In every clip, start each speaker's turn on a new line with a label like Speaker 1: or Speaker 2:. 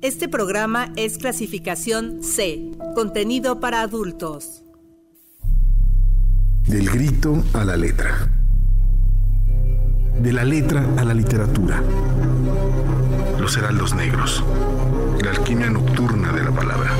Speaker 1: Este programa es clasificación C, contenido para adultos.
Speaker 2: Del grito a la letra. De la letra a la literatura. Los heraldos negros. La alquimia nocturna de la palabra.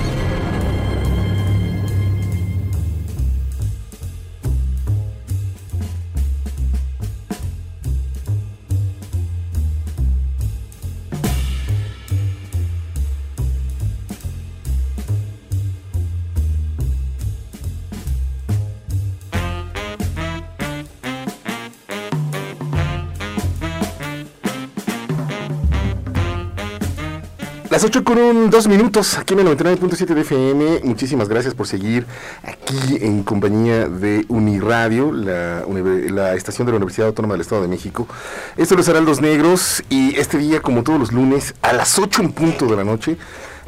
Speaker 2: Las 8 con un, dos minutos aquí en el 99.7 de FM. Muchísimas gracias por seguir aquí en compañía de Uniradio, la, la estación de la Universidad Autónoma del Estado de México. Esto es Los Heraldos Negros y este día, como todos los lunes, a las 8 en punto de la noche,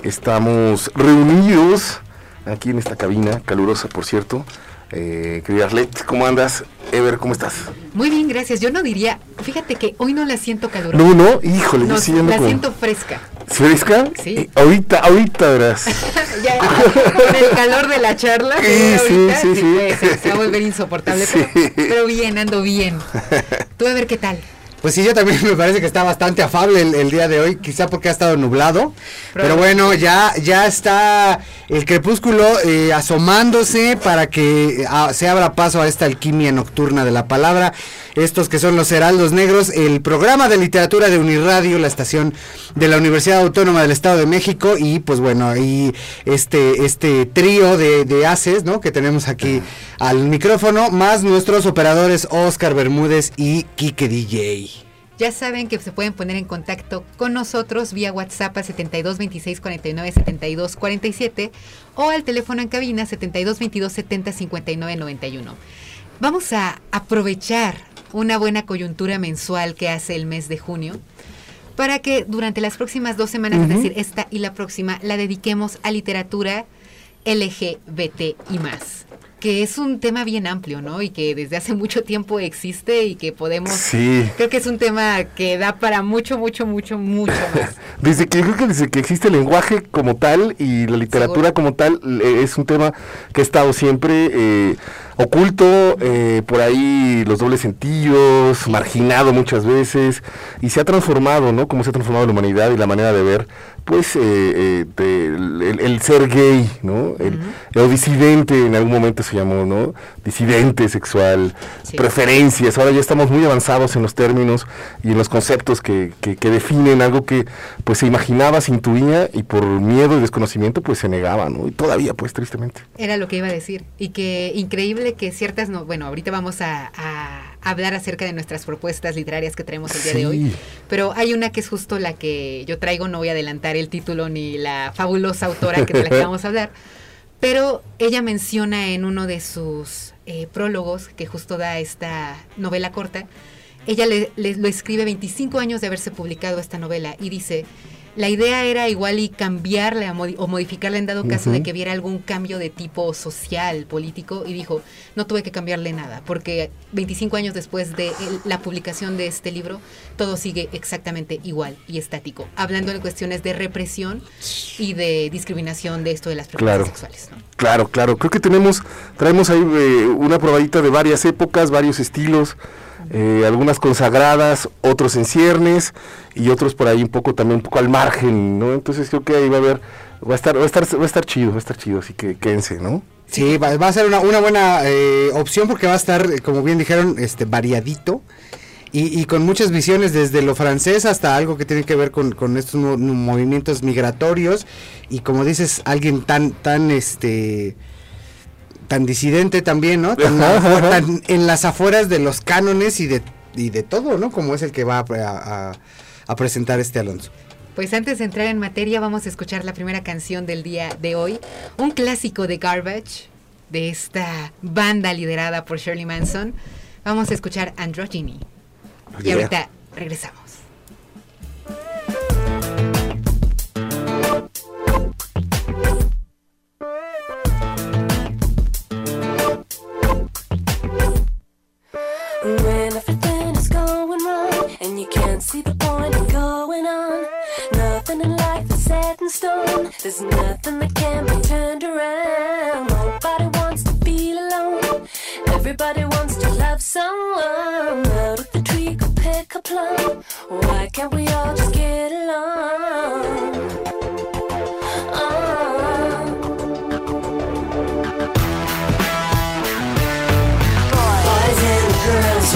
Speaker 2: estamos reunidos aquí en esta cabina, calurosa por cierto. Eh, querida Arlet, ¿cómo andas? Ever, ¿cómo estás?
Speaker 3: Muy bien, gracias. Yo no diría, fíjate que hoy no la siento calurosa.
Speaker 2: No, no, híjole,
Speaker 3: No,
Speaker 2: yo sí
Speaker 3: la
Speaker 2: como-
Speaker 3: siento fresca.
Speaker 2: ¿Fresca?
Speaker 3: Sí.
Speaker 2: Eh, ahorita, ahorita verás.
Speaker 3: ya, con el calor de la charla,
Speaker 2: Sí,
Speaker 3: eh,
Speaker 2: sí, sí,
Speaker 3: se va a volver insoportable.
Speaker 2: Sí.
Speaker 3: Pero, pero bien, ando bien. Tú a ver qué tal.
Speaker 4: Pues sí, yo también me parece que está bastante afable el, el día de hoy, quizá porque ha estado nublado. Pero bueno, ya, ya está el crepúsculo eh, asomándose para que ah, se abra paso a esta alquimia nocturna de la palabra. Estos que son los Heraldos Negros, el programa de literatura de Uniradio, la estación de la Universidad Autónoma del Estado de México. Y pues bueno, y este, este trío de, de haces, ¿no? Que tenemos aquí al micrófono, más nuestros operadores Oscar Bermúdez y Kike DJ.
Speaker 3: Ya saben que se pueden poner en contacto con nosotros vía WhatsApp al 72 26 49 72 47 o al teléfono en cabina 72 22 70 59 91. Vamos a aprovechar una buena coyuntura mensual que hace el mes de junio para que durante las próximas dos semanas, es decir, esta y la próxima, la dediquemos a literatura LGBT y más. Que es un tema bien amplio, ¿no? Y que desde hace mucho tiempo existe y que podemos
Speaker 2: Sí.
Speaker 3: Creo que es un tema que da para mucho, mucho, mucho, mucho más.
Speaker 2: Desde que creo que desde que existe el lenguaje como tal y la literatura
Speaker 3: Seguro.
Speaker 2: como tal eh, es un tema que ha estado siempre eh, oculto, eh, por ahí los dobles sentidos, marginado muchas veces y se ha transformado, ¿no? Como se ha transformado la humanidad y la manera de ver, pues eh, eh, de- el, el ser gay, ¿no? El, disidente en algún momento se llamó, ¿no? Disidente sexual,
Speaker 3: Sí.
Speaker 2: preferencias. Ahora ya estamos muy avanzados en los términos y en los conceptos que, que, que definen algo que pues se imaginaba, se intuía y por miedo y desconocimiento pues se negaba, ¿no? Y todavía pues tristemente.
Speaker 3: Era lo que iba a decir. Y que increíble que ciertas, no, bueno, ahorita vamos a, a hablar acerca de nuestras propuestas literarias que traemos el día de hoy. Pero hay una que es justo la que yo traigo, no voy a adelantar el título ni la fabulosa autora que de la que vamos a hablar. Pero ella menciona en uno de sus eh, prólogos, que justo da esta novela corta, ella le, le- lo escribe 25 años de haberse publicado esta novela y dice, la idea era igual y cambiarla modi- o modificarla en dado caso de que viera algún cambio de tipo social, político, y dijo, no tuve que cambiarle nada, porque 25 años después de la publicación de este libro, todo sigue exactamente igual y estático, hablando de cuestiones de represión y de discriminación de esto de las
Speaker 2: Claro.
Speaker 3: preferencias sexuales. ¿no?
Speaker 2: Claro, claro. Creo que tenemos, traemos ahí eh, una probadita de varias épocas, varios estilos, eh, algunas consagradas, otros en ciernes y otros por ahí un poco también un poco al margen, ¿no? Entonces creo que ahí va a haber, va a estar, va a estar, va a estar chido, va a estar chido, así que quédense, ¿no?
Speaker 4: Sí, va, va a ser una, una buena eh, opción porque va a estar, eh, como bien dijeron, este variadito y, y con muchas visiones desde lo francés hasta algo que tiene que ver con, con estos mo- movimientos migratorios y como dices, alguien tan, tan, este, tan disidente también, ¿no? Tan, en las afueras de los cánones y de, y de todo, ¿no? Como es el que va a, a- a presentar este Alonso.
Speaker 3: Pues antes de entrar en materia, vamos a escuchar la primera canción del día de hoy, un clásico de Garbage, de esta banda liderada por Shirley Manson. Vamos a escuchar Androgyny. Y ahorita regresamos.
Speaker 5: When everything is going wrong and you can't see the point of going on, nothing in life is set in stone. There's nothing that can be turned around. Nobody wants to feel alone. Everybody wants to love someone. Out of the tree could pick a plum. Why can't we all just get along?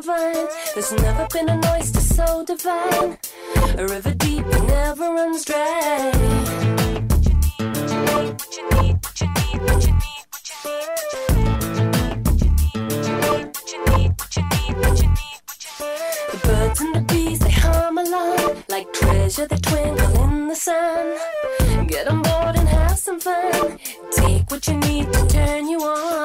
Speaker 5: vine. There's never been an oyster so divine, a river deep that never runs dry. What you need, what you need, what you need, like treasure that twinkle in the sun. Get on board and have some fun. Take what you need to turn you on.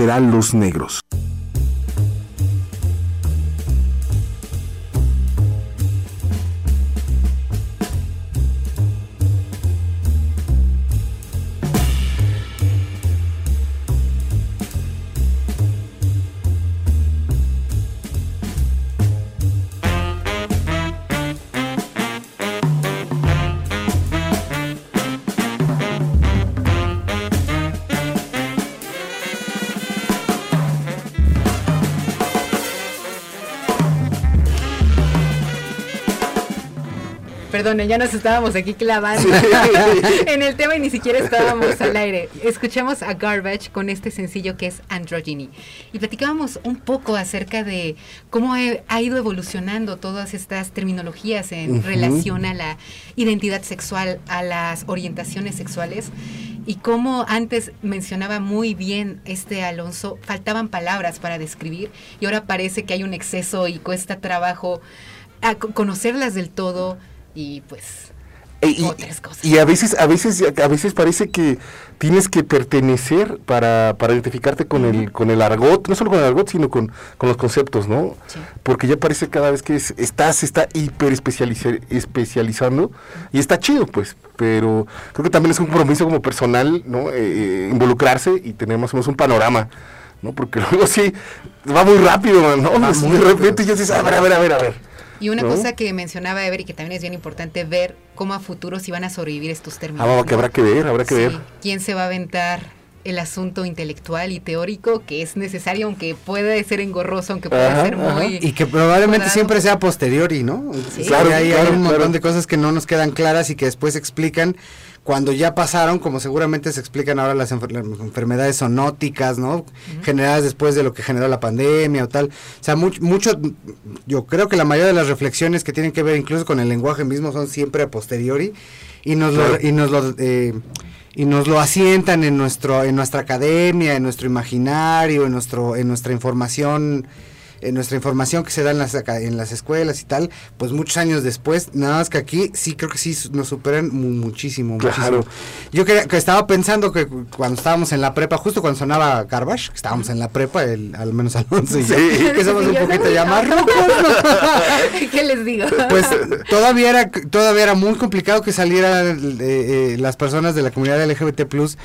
Speaker 2: Serán los negros.
Speaker 3: Perdone, ya nos estábamos aquí clavando en el tema y ni siquiera estábamos al aire. Escuchamos a Garbage con este sencillo que es Androgyny. Y platicábamos un poco acerca de cómo he- ha ido evolucionando todas estas terminologías en
Speaker 2: Ujú.
Speaker 3: relación a la identidad sexual, a las orientaciones sexuales. Y cómo antes mencionaba muy bien este Alonso, faltaban palabras para describir y ahora parece que hay un exceso y cuesta trabajo a co- conocerlas del todo y pues
Speaker 2: E- y,
Speaker 3: otras cosas.
Speaker 2: y a veces, a veces, a veces parece que tienes que pertenecer para, para identificarte con el, con el argot, no solo con el argot, sino con, con los conceptos, ¿no?
Speaker 3: Sí.
Speaker 2: Porque ya parece cada vez que es- estás, se está hiper especializa- especializando y está chido, pues. Pero creo que también es un compromiso como personal, ¿no? Eh, eh, involucrarse y tener más o menos un panorama. ¿no? Porque luego sí, va muy rápido, ¿no? De repente ya dices, a ver, a ver, a ver, a ver.
Speaker 3: Y una
Speaker 2: ¿no?
Speaker 3: cosa que mencionaba Ever y que también es bien importante ver cómo a futuro si van a sobrevivir estos términos.
Speaker 2: Ah, que
Speaker 3: ¿no?
Speaker 2: habrá que ver, habrá que
Speaker 3: Sí,
Speaker 2: ver.
Speaker 3: ¿Quién se va a aventar el asunto intelectual y teórico que es necesario, aunque puede ser engorroso, aunque puede
Speaker 2: Ajá,
Speaker 3: ser muy...
Speaker 4: Y que probablemente
Speaker 3: cuadrado?
Speaker 4: siempre sea posteriori, ¿no?
Speaker 3: Sí.
Speaker 2: Claro,
Speaker 4: hay, hay
Speaker 2: claro,
Speaker 4: un montón
Speaker 2: claro.
Speaker 4: de cosas que no nos quedan claras y que después explican cuando ya pasaron, como seguramente se explican ahora las, enfer- las enfermedades zoonóticas, ¿no? Generadas después de lo que generó la pandemia o tal. O sea, much- mucho, yo creo que la mayoría de las reflexiones que tienen que ver incluso con el lenguaje mismo son siempre a posteriori y nos
Speaker 2: Claro.
Speaker 4: lo y nos lo eh, y nos lo asientan en nuestro en nuestra academia, en nuestro imaginario, en nuestro en nuestra información en nuestra información que se da en las en las escuelas y tal, pues muchos años después, nada más que aquí sí creo que sí nos superan mu- muchísimo,
Speaker 2: Claro.
Speaker 4: muchísimo. Yo que, que estaba pensando que cu- cuando estábamos en la prepa, justo cuando sonaba Garbage, que estábamos en la prepa, el, al menos Alonso y yo,
Speaker 2: Sí.
Speaker 4: que somos un
Speaker 3: Sí,
Speaker 4: poquito
Speaker 3: no,
Speaker 4: ya más rucos, ¿no?
Speaker 3: ¿Qué les digo?
Speaker 4: pues todavía era todavía era muy complicado que salieran eh, eh, las personas de la comunidad LGBT plus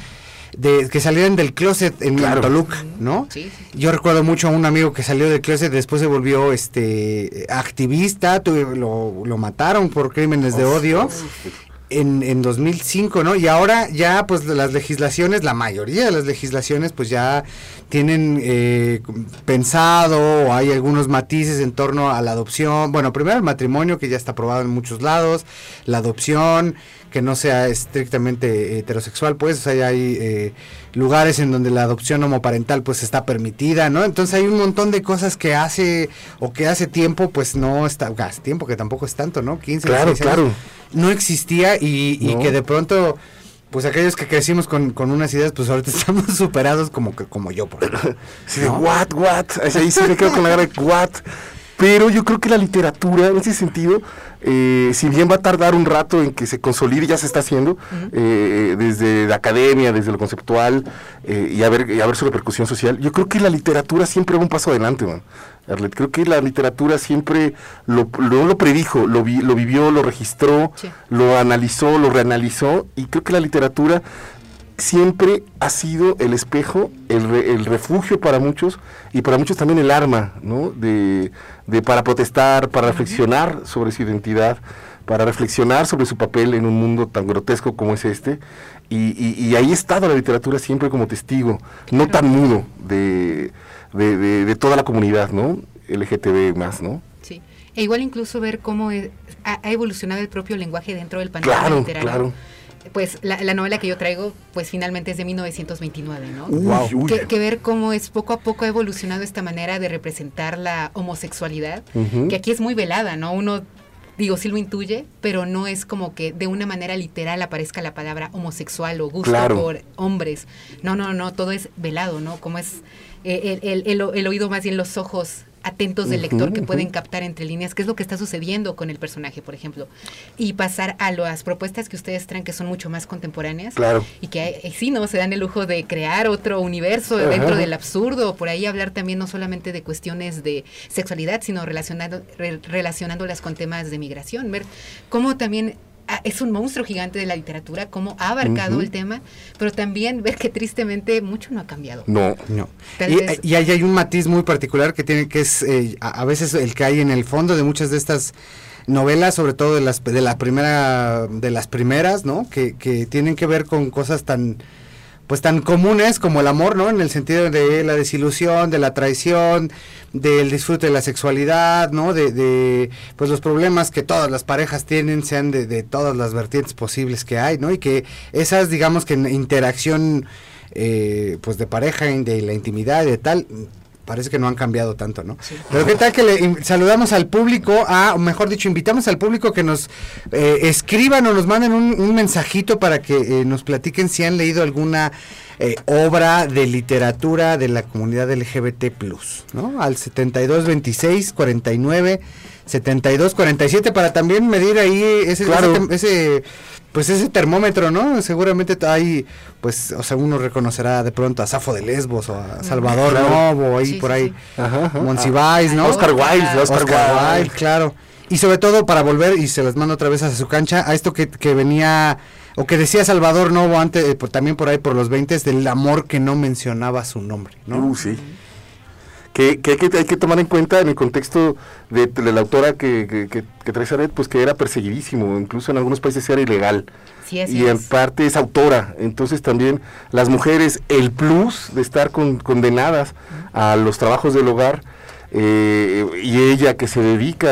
Speaker 4: de que salieran del closet en
Speaker 2: Claro.
Speaker 4: Toluca, ¿no?
Speaker 3: Sí, sí.
Speaker 4: Yo recuerdo mucho a un amigo que salió del closet, después se volvió este activista, tuve- lo, lo mataron por crímenes de odio en, en 2005, ¿no? Y ahora ya pues las legislaciones, la mayoría de las legislaciones pues ya tienen eh, pensado o hay algunos matices en torno a la adopción. Bueno, primero el matrimonio que ya está aprobado en muchos lados, la adopción que no sea estrictamente heterosexual, pues o sea, hay eh, lugares en donde la adopción homoparental pues está permitida, ¿no? Entonces hay un montón de cosas que hace o que hace tiempo pues no está, hace tiempo que tampoco es tanto, ¿no? 15,
Speaker 2: Claro,
Speaker 4: 16 años,
Speaker 2: claro.
Speaker 4: no existía y, y
Speaker 2: No.
Speaker 4: que de pronto pues aquellos que crecimos con, con unas ideas pues ahorita estamos superados como que como yo por ejemplo.
Speaker 2: Sí, de
Speaker 4: ¿No?
Speaker 2: what, what. Ahí sí me quedo con la cara de what. Pero yo creo que la literatura, en ese sentido, eh, si bien va a tardar un rato en que se consolide, ya se está haciendo, eh, desde la academia, desde lo conceptual, eh, y, a ver, y a ver su repercusión social, yo creo que la literatura siempre va un paso adelante, man. Arlet. Creo que la literatura siempre lo, lo, lo predijo, lo, vi- lo vivió, lo registró,
Speaker 3: Sí.
Speaker 2: lo analizó, lo reanalizó, y creo que la literatura siempre ha sido el espejo, el, re- el refugio para muchos y para muchos también el arma, ¿no? De, de para protestar, para reflexionar sobre su identidad, para reflexionar sobre su papel en un mundo tan grotesco como es este. Y, y- y ahí ha estado la literatura siempre como testigo, no tan mudo, de, de, de- de toda la comunidad, ¿no? LGTB más, ¿no?
Speaker 3: Sí. E igual incluso ver cómo es- ha, ha evolucionado el propio lenguaje dentro del panorama
Speaker 2: Claro,
Speaker 3: literario.
Speaker 2: claro.
Speaker 3: Pues la, la novela que yo traigo, pues finalmente es de 1929, ¿no?
Speaker 2: Uy, uy.
Speaker 3: Que, que ver cómo es poco a poco ha evolucionado esta manera de representar la homosexualidad, que aquí es muy velada, ¿no? Uno, digo, sí lo intuye, pero no es como que de una manera literal aparezca la palabra homosexual o gusto
Speaker 2: Claro.
Speaker 3: por hombres. No, no, no, todo es velado, ¿no? Como es eh, el, el- el- el oído más bien los ojos atentos del lector que pueden captar entre líneas qué es lo que está sucediendo con el personaje, por ejemplo. Y pasar a las propuestas que ustedes traen que son mucho más contemporáneas
Speaker 2: Claro.
Speaker 3: y que eh, sí, ¿no? Se dan el lujo de crear otro universo
Speaker 2: Ajá.
Speaker 3: dentro del absurdo, por ahí hablar también no solamente de cuestiones de sexualidad, sino relacionado, re- relacionándolas con temas de migración, ver cómo también es un monstruo gigante de la literatura, cómo ha abarcado el tema, pero también ver que tristemente mucho no ha cambiado.
Speaker 2: No.
Speaker 4: No. Y,
Speaker 3: vez-
Speaker 4: y ahí hay un matiz muy particular que tiene que es eh, a, a veces el que hay en el fondo de muchas de estas novelas, sobre todo de las de la primera de las primeras, ¿no? Que, que tienen que ver con cosas tan pues tan comunes como el amor, ¿no? En el sentido de la desilusión, de la traición, del disfrute de la sexualidad, ¿no? De, de pues los problemas que todas las parejas tienen, sean de, de todas las vertientes posibles que hay, ¿no? Y que esas, digamos que en interacción, eh, pues de pareja, de la intimidad de tal, parece que no han cambiado tanto, ¿no?
Speaker 3: Sí.
Speaker 4: Pero qué tal que le saludamos al público, a, o mejor dicho, invitamos al público que nos eh, escriban o nos manden un, un mensajito para que eh, nos platiquen si han leído alguna eh, obra de literatura de la comunidad LGBT+, ¿no? Al 7226 49 72 47 para también medir ahí ese,
Speaker 2: Claro.
Speaker 4: ese, tem- ese, pues ese termómetro, ¿no? Seguramente hay, pues, o sea, uno reconocerá de pronto a Safo de Lesbos o a Salvador
Speaker 2: Claro.
Speaker 4: Novo, ahí
Speaker 3: Sí,
Speaker 4: por ahí.
Speaker 3: sí.
Speaker 2: Ajá, ajá.
Speaker 4: Monsiváis, ¿no?
Speaker 2: Oscar Wilde, Oscar,
Speaker 4: Oscar
Speaker 2: Wilde.
Speaker 4: Wilde, claro. Y sobre todo para volver, y se las mando otra vez a su cancha, a esto que, que venía, o que decía Salvador Novo antes, eh, por- también por ahí por los 20, del amor que no mencionaba su nombre, ¿no?
Speaker 2: Uh, sí. Que, que hay, que hay que tomar en cuenta en el contexto de, de la autora que, que, que, que trae Saret, pues que era perseguidísimo, incluso en algunos países era ilegal.
Speaker 3: Sí,
Speaker 2: y en parte es autora, entonces también las mujeres, el plus de estar con- condenadas a los trabajos del hogar, eh, y ella que se dedica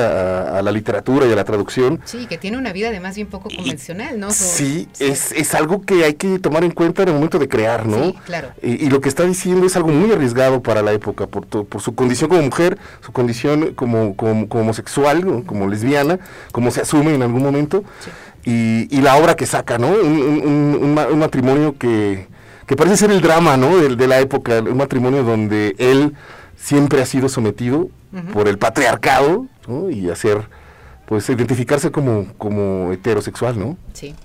Speaker 2: a, a la literatura y a la traducción,
Speaker 3: Sí, que tiene una vida además bien poco convencional, ¿no?
Speaker 2: Sí, es, es algo que hay que tomar en cuenta en el momento de crear, ¿no?
Speaker 3: Sí, claro.
Speaker 2: Y, y lo que está diciendo es algo muy arriesgado para la época, por, to- por su condición como mujer, su condición como, como, como homosexual, ¿no? como lesbiana, como se asume en algún momento, y, y la obra que saca, ¿no? Un, un- un- un ma- un matrimonio que, que parece ser el drama, ¿no? De, de la época, un matrimonio donde él siempre ha sido sometido por el patriarcado, ¿no? Y hacer, pues, identificarse como, como heterosexual, ¿no?
Speaker 3: Sí.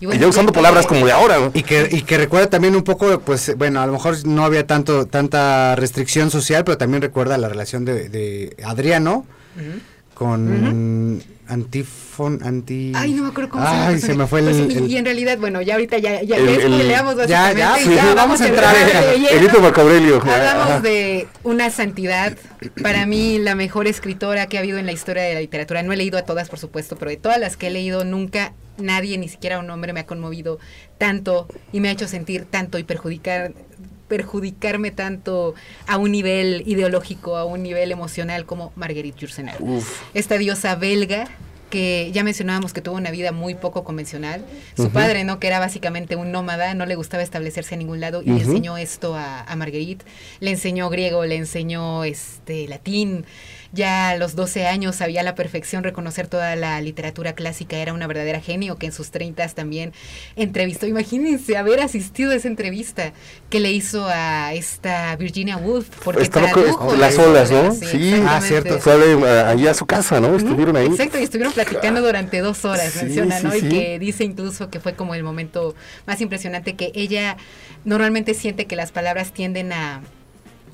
Speaker 3: Y
Speaker 2: ya usando palabras como de ahora, ¿no?
Speaker 4: Y que, y que recuerda también un poco, pues, bueno, a lo mejor no había tanto tanta restricción social, pero también recuerda la relación de, de Adriano con Antifon, Anti...
Speaker 3: Ay, no me acuerdo cómo se llama.
Speaker 4: Ay, se me fue el...
Speaker 3: Pues, y,
Speaker 4: el-
Speaker 3: y en realidad, bueno, ya ahorita ya, ya,
Speaker 2: El-
Speaker 3: ya
Speaker 2: el-
Speaker 3: spoileamos
Speaker 4: Ya, ya,
Speaker 3: básicamente,
Speaker 4: sí, vamos a entrar.
Speaker 2: Ajá.
Speaker 3: Hablamos de una santidad, para mí la mejor escritora que ha habido en la historia de la literatura. No he leído a todas, por supuesto, pero de todas las que he leído, nunca nadie, ni siquiera un hombre, me ha conmovido tanto y me ha hecho sentir tanto y perjudicar perjudicarme tanto a un nivel ideológico, a un nivel emocional como Marguerite Yourcenar. Esta diosa belga que ya mencionábamos que tuvo una vida muy poco convencional. Su padre, ¿no? Que era básicamente un nómada, no le gustaba establecerse en ningún lado y le enseñó esto a, a Marguerite. Le enseñó griego, le enseñó este latín. Ya a los 12 años sabía a la perfección reconocer toda la literatura clásica, era una verdadera genio que en sus 30 también entrevistó. Imagínense haber asistido a esa entrevista que le hizo a esta Virginia Woolf. Porque tradujo
Speaker 2: las
Speaker 3: la
Speaker 2: olas, ¿no? Sí.
Speaker 3: exactamente.
Speaker 4: Ah, cierto.
Speaker 2: Fue allí a su casa, ¿no? Estuvieron ahí.
Speaker 3: Exacto, y estuvieron platicando durante dos horas,
Speaker 2: Sí,
Speaker 3: menciona,
Speaker 2: sí,
Speaker 3: ¿no?
Speaker 2: sí.
Speaker 3: Y que dice incluso que fue como el momento más impresionante, que ella normalmente siente que las palabras tienden a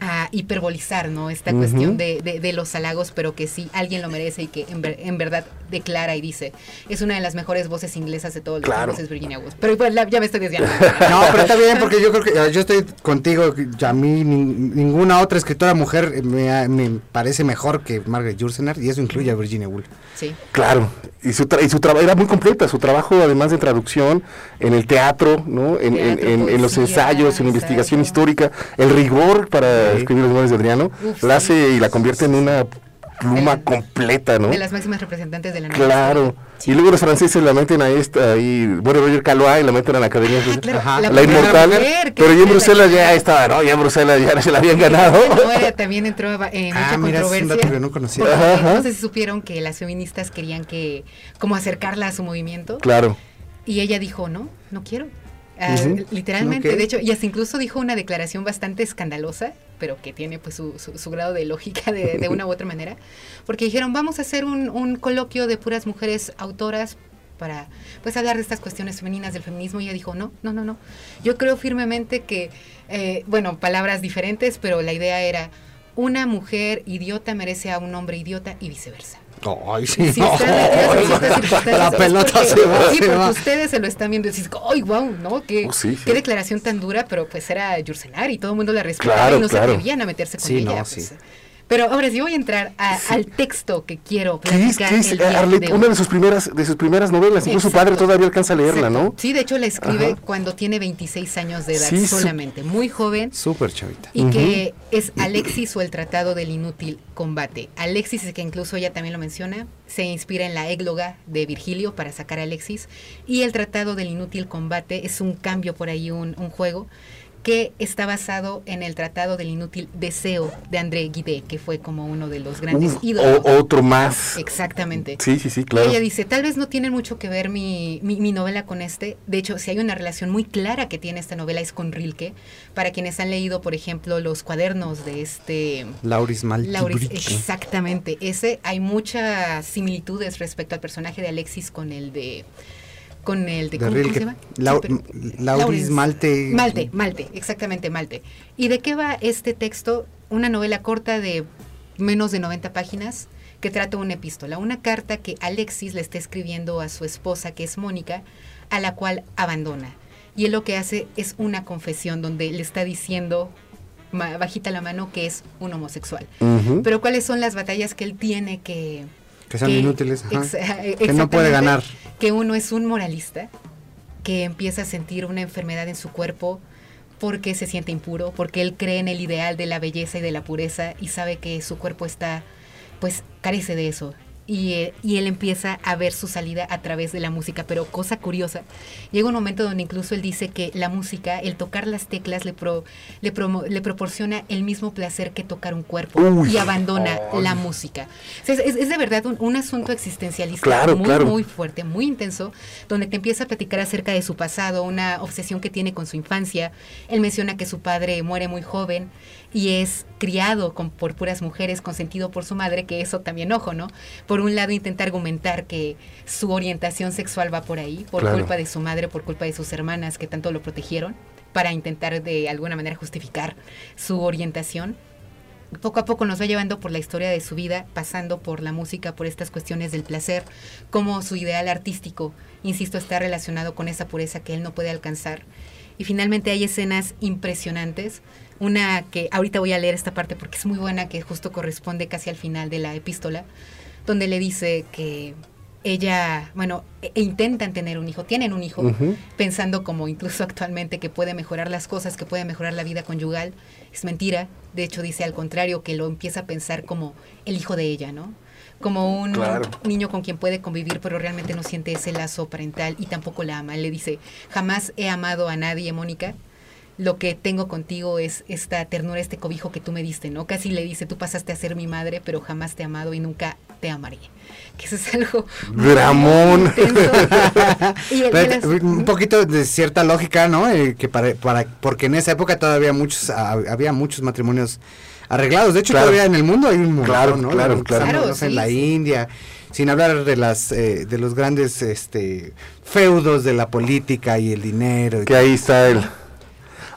Speaker 3: a hiperbolizar, ¿no? Esta cuestión de, de- de los halagos, pero que sí, alguien lo merece y que en, ver- en verdad declara y dice, es una de las mejores voces inglesas de todos los
Speaker 2: Claro.
Speaker 3: es Virginia Woolf. Pero igual, ya me estoy desviando.
Speaker 4: No, pero está bien porque yo creo que yo estoy contigo. A mí nin- ninguna otra escritora mujer me, me parece mejor que Margaret Jursenar y eso incluye a Virginia Woolf.
Speaker 3: Sí.
Speaker 2: Claro, y su, tra- y su trabajo era muy completa, su trabajo además de traducción, en el teatro, ¿no? en, en-
Speaker 3: Teatro,
Speaker 2: en- en los ensayos, en investigación histórica, el rigor para Escribir los memorias de Adriano,
Speaker 3: Uf,
Speaker 2: la hace y la convierte en una pluma
Speaker 3: De-
Speaker 2: completa, ¿no?
Speaker 3: De las máximas representantes de la
Speaker 2: Claro.
Speaker 3: Sí.
Speaker 2: Y luego los franceses la meten a esta, ahí, bueno, Roger Calois y la meten a la Academia
Speaker 3: Ah, claro,
Speaker 4: Ajá.
Speaker 2: la,
Speaker 3: primera
Speaker 2: inmortal,
Speaker 3: mujer
Speaker 2: pero ya en
Speaker 3: la
Speaker 2: Bruselas ya estaba, ¿no? Ya en Bruselas ya se la habían ganado.
Speaker 3: No, era- también entró en
Speaker 4: Ah,
Speaker 3: mucha
Speaker 4: mira, ese es un
Speaker 3: controversia.
Speaker 4: dato que no conocía.
Speaker 2: Ajá, ajá.
Speaker 3: Si supieron que las feministas querían que, como acercarla a su movimiento.
Speaker 2: Claro.
Speaker 3: Y ella dijo, no, no quiero.
Speaker 2: Ujú.
Speaker 3: Literalmente, de hecho, y hasta incluso dijo una declaración bastante escandalosa, pero que tiene pues su, su- su grado de lógica de, de una u otra manera, porque dijeron, vamos a hacer un, un coloquio de puras mujeres autoras para pues hablar de estas cuestiones femeninas del feminismo y ella dijo, no, no, no, no. Yo creo firmemente que, eh, bueno, palabras diferentes, pero la idea era, una mujer idiota merece a un hombre idiota y viceversa.
Speaker 4: Ay, sí.
Speaker 3: Si ciertas circunstancias,
Speaker 4: la pelota se va,
Speaker 3: Sí, porque
Speaker 4: va.
Speaker 3: ustedes se lo están viendo y dices, ¡ay, wow! ¿No? ¿Qué,
Speaker 2: Oh, sí, sí.
Speaker 3: qué declaración tan dura, pero pues era Yurcenar y todo el mundo la respetaba
Speaker 2: Claro,
Speaker 3: y no
Speaker 2: claro.
Speaker 3: se atrevían a meterse con
Speaker 4: Sí,
Speaker 3: ella.
Speaker 4: no,
Speaker 3: pues. Pero ahora sí voy a entrar a- al texto que quiero
Speaker 2: ¿Qué es,
Speaker 3: platicar
Speaker 2: qué es,
Speaker 3: el día
Speaker 2: Arlet?
Speaker 3: de.
Speaker 2: Una de sus primeras, de sus primeras novelas, incluso su padre todavía alcanza a leerla,
Speaker 3: Exacto.
Speaker 2: ¿no?
Speaker 3: Sí, de hecho la escribe
Speaker 2: Ajá.
Speaker 3: cuando tiene 26 años de edad
Speaker 2: Sí,
Speaker 3: solamente, muy joven.
Speaker 4: Súper chavita.
Speaker 3: y que es Alexis o el Tratado del Inútil Combate. Alexis, que incluso ella también lo menciona, se inspira en la égloga de Virgilio para sacar a Alexis, y el Tratado del Inútil Combate es un cambio por ahí, un, un juego que está basado en el Tratado del Inútil Deseo de André Guidé, que fue como uno de los grandes
Speaker 2: Uf,
Speaker 3: ídolos.
Speaker 2: o- otro más.
Speaker 3: Exactamente.
Speaker 2: Sí, sí, sí, claro.
Speaker 3: ella dice, tal vez no tiene mucho que ver mi, mi, mi novela con este. De hecho, si hay una relación muy clara que tiene esta novela es con Rilke. Para quienes han leído, por ejemplo, los cuadernos de este...
Speaker 4: Lauris Maltibridge.
Speaker 3: Lauris, exactamente. Ese, hay muchas similitudes respecto al personaje de Alexis con el de... Con el de... ¿cómo, se llama?
Speaker 4: Lau-
Speaker 3: Sí, pero-
Speaker 4: Lauris. Malte.
Speaker 3: Malte, Malte, exactamente, Malte. ¿Y de qué va este texto? Una novela corta de menos de 90 páginas que trata una epístola, una carta que Alexis le está escribiendo a su esposa, que es Mónica, a la cual abandona. Y él lo que hace es una confesión donde le está diciendo, bajita la mano, que es un homosexual. Pero cuáles son las batallas que él tiene que...
Speaker 4: Que son inútiles, ajá. Que no puede
Speaker 3: exactamente,
Speaker 4: ganar.
Speaker 3: Que uno es un moralista, que empieza a sentir una enfermedad en su cuerpo porque se siente impuro, porque él cree en el ideal de la belleza y de la pureza y sabe que su cuerpo está, pues carece de eso. Y, eh, y él empieza a ver su salida a través de la música, pero cosa curiosa, llega un momento donde incluso él dice que la música, el tocar las teclas, le, pro- le, promo- le proporciona el mismo placer que tocar un cuerpo
Speaker 2: Uy.
Speaker 3: y abandona
Speaker 2: Ay.
Speaker 3: la música. O sea, es, es- es de verdad un, un asunto existencialista
Speaker 2: Claro,
Speaker 3: muy,
Speaker 2: claro.
Speaker 3: muy fuerte, muy intenso, donde te empieza a platicar acerca de su pasado, una obsesión que tiene con su infancia. Él menciona que su padre muere muy joven y es criado con, por puras mujeres, consentido por su madre, que eso también, ojo, ¿no? Por un lado intenta argumentar que su orientación sexual va por ahí, por
Speaker 2: Claro.
Speaker 3: culpa de su madre, por culpa de sus hermanas que tanto lo protegieron, para intentar de alguna manera justificar su orientación poco a poco nos va llevando por la historia de su vida, pasando por la música, por estas cuestiones del placer, como su ideal artístico, insisto, está relacionado con esa pureza que él no puede alcanzar. Y finalmente hay escenas impresionantes, una que ahorita voy a leer esta parte porque es muy buena, que justo corresponde casi al final de la epístola, donde le dice que ella, bueno, e- e intentan tener un hijo, tienen un hijo, pensando como incluso actualmente que puede mejorar las cosas, que puede mejorar la vida conyugal. Es mentira. De hecho, dice al contrario, que lo empieza a pensar como el hijo de ella, ¿no? Como un
Speaker 2: Claro.
Speaker 3: niño con quien puede convivir, pero realmente no siente ese lazo parental y tampoco la ama. Él le dice, jamás he amado a nadie, Mónica. Lo que tengo contigo es esta ternura, este cobijo que tú me diste, ¿no? Casi le dice, tú pasaste a ser mi madre, pero jamás te he amado y nunca te amaré. Que eso es algo... Y el-
Speaker 4: Pero,
Speaker 3: las-
Speaker 4: un poquito de cierta lógica, ¿no? Eh, que para, para, porque en esa época todavía muchos, ah, había muchos matrimonios arreglados. De hecho,
Speaker 2: Claro.
Speaker 4: todavía en el mundo hay un montón,
Speaker 2: Claro,
Speaker 4: ¿no?
Speaker 2: claro, claro.
Speaker 3: Claro,
Speaker 4: en la
Speaker 3: sí.
Speaker 4: India, sin hablar de las eh, de los grandes este feudos de la política y el dinero. y
Speaker 2: Que ahí está el.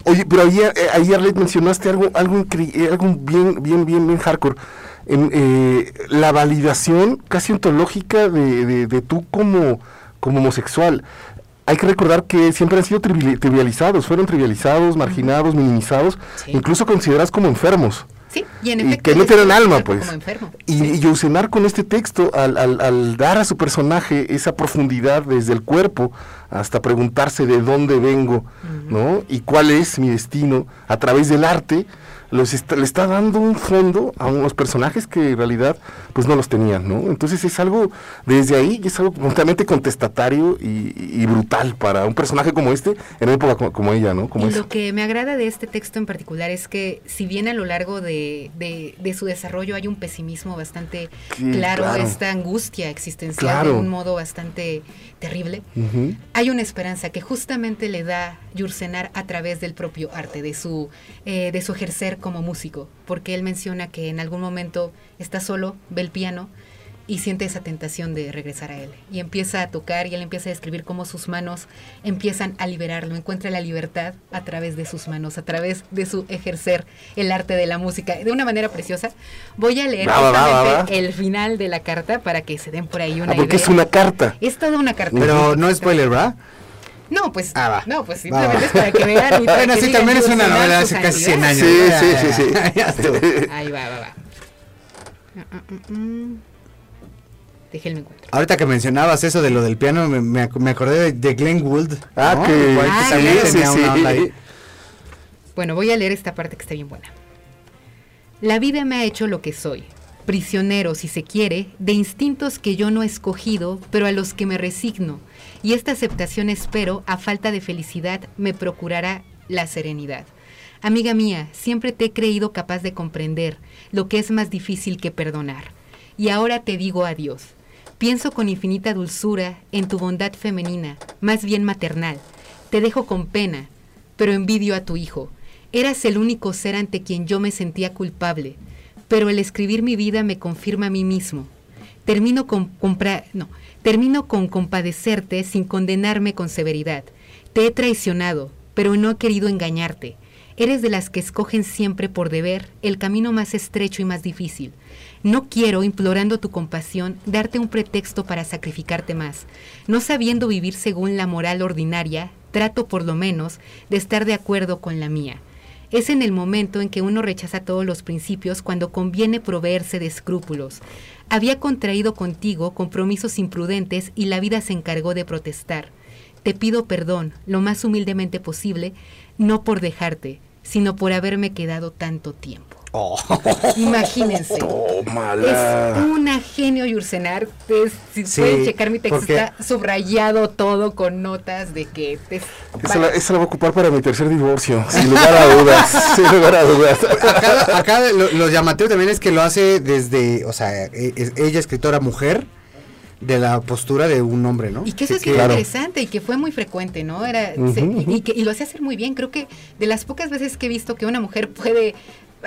Speaker 2: Oye, pero ayer, eh, ayer mencionaste algo, algo, eh, algo bien, bien, bien, bien hardcore. En, eh, la validación casi ontológica de, de, de tú como, como homosexual. Hay que recordar que siempre han sido triviali- trivializados, fueron trivializados, marginados, minimizados,
Speaker 3: Sí.
Speaker 2: incluso considerados como enfermos.
Speaker 3: Sí, y en
Speaker 2: y
Speaker 3: efecto.
Speaker 2: que no tienen alma, pues. Y, y Yosenar con este texto, al, al- al dar a su personaje esa profundidad desde el cuerpo hasta preguntarse de dónde vengo, ¿no? Y cuál es mi destino a través del arte, los está- le está dando un fondo a unos personajes que en realidad pues no los tenían, ¿no? Entonces es algo, desde ahí, es algo completamente contestatario y, y brutal para un personaje como este, en una época como, como ella, ¿no? Como
Speaker 3: y
Speaker 2: esa.
Speaker 3: lo que me agrada de este texto en particular es que si bien a lo largo de, de- de su desarrollo hay un pesimismo bastante
Speaker 2: Sí,
Speaker 3: claro,
Speaker 2: claro.
Speaker 3: esta angustia existencial
Speaker 2: Claro.
Speaker 3: de un modo bastante terrible, hay una esperanza que justamente le da Yursenar a través del propio arte, de su, eh, de su ejercer como músico, porque él menciona que en algún momento está solo, ve el piano y siente esa tentación de regresar a él. Y empieza a tocar y él empieza a describir cómo sus manos empiezan a liberarlo, encuentra la libertad a través de sus manos, a través de su ejercer el arte de la música, de una manera preciosa. Voy a leer
Speaker 2: Va,
Speaker 3: el final de la carta para que se den por ahí una
Speaker 2: Ah, porque
Speaker 3: idea.
Speaker 2: es una carta.
Speaker 3: Es toda una carta.
Speaker 4: Pero no es spoiler, ¿verdad?
Speaker 3: No, pues,
Speaker 4: Ah, va.
Speaker 3: no, pues simplemente es para que vean.
Speaker 4: Bueno, sí, también es una
Speaker 3: "Yursenar,
Speaker 4: novela hace casi 100
Speaker 3: santidad".
Speaker 4: años.
Speaker 2: Sí, sí, sí, sí.
Speaker 3: Ahí va, va, va. Ah, ah, ah, Déjenme encuentro.
Speaker 4: Ahorita que mencionabas eso de lo del piano, me, me ac- me acordé de, de Glenn Gould.
Speaker 2: Ah,
Speaker 4: ¿no?
Speaker 2: que,
Speaker 3: Ah,
Speaker 4: tenía
Speaker 2: sí,
Speaker 4: una onda ahí.
Speaker 2: sí.
Speaker 3: Bueno, voy a leer esta parte que está bien buena. La vida me ha hecho lo que soy, prisionero, si se quiere, de instintos que yo no he escogido, pero a los que me resigno, y esta aceptación espero, a falta de felicidad, me procurará la serenidad. Amiga mía, siempre te he creído capaz de comprender lo que es más difícil que perdonar. Y ahora te digo adiós. Pienso con infinita dulzura en tu bondad femenina, más bien maternal. Te dejo con pena, pero envidio a tu hijo. Eras el único ser ante quien yo me sentía culpable, pero el escribir mi vida me confirma a mí mismo. Termino con no, termino con compadecerte sin condenarme con severidad. Te he traicionado, pero no he querido engañarte. Eres de las que escogen siempre por deber el camino más estrecho y más difícil. No quiero, implorando tu compasión, darte un pretexto para sacrificarte más. No sabiendo vivir según la moral ordinaria, trato por lo menos de estar de acuerdo con la mía. Es en el momento en que uno rechaza todos los principios cuando conviene proveerse de escrúpulos. Había contraído contigo compromisos imprudentes y la vida se encargó de protestar. te pido perdón lo más humildemente posible, no por dejarte, sino por haberme quedado tanto tiempo.
Speaker 4: Oh.
Speaker 3: Imagínense.
Speaker 2: Tómala.
Speaker 3: Es una genio Yursenar. Es- si
Speaker 4: Sí,
Speaker 3: pueden checar mi texto,
Speaker 4: porque-
Speaker 3: está subrayado todo con notas de que es-
Speaker 2: Esa la, esa la voy a ocupar para mi tercer divorcio, sin lugar a dudas. sin lugar a dudas.
Speaker 4: Acá, acá lo, lo llamativo también es que lo hace desde, o sea, e- es- ella escritora mujer, de la postura de un hombre, ¿no?
Speaker 3: Y que eso es
Speaker 4: que-
Speaker 2: Claro.
Speaker 3: interesante y que fue muy frecuente, ¿no? Era se- y, que, y lo hacía hacer muy bien. Creo que de las pocas veces que he visto que una mujer puede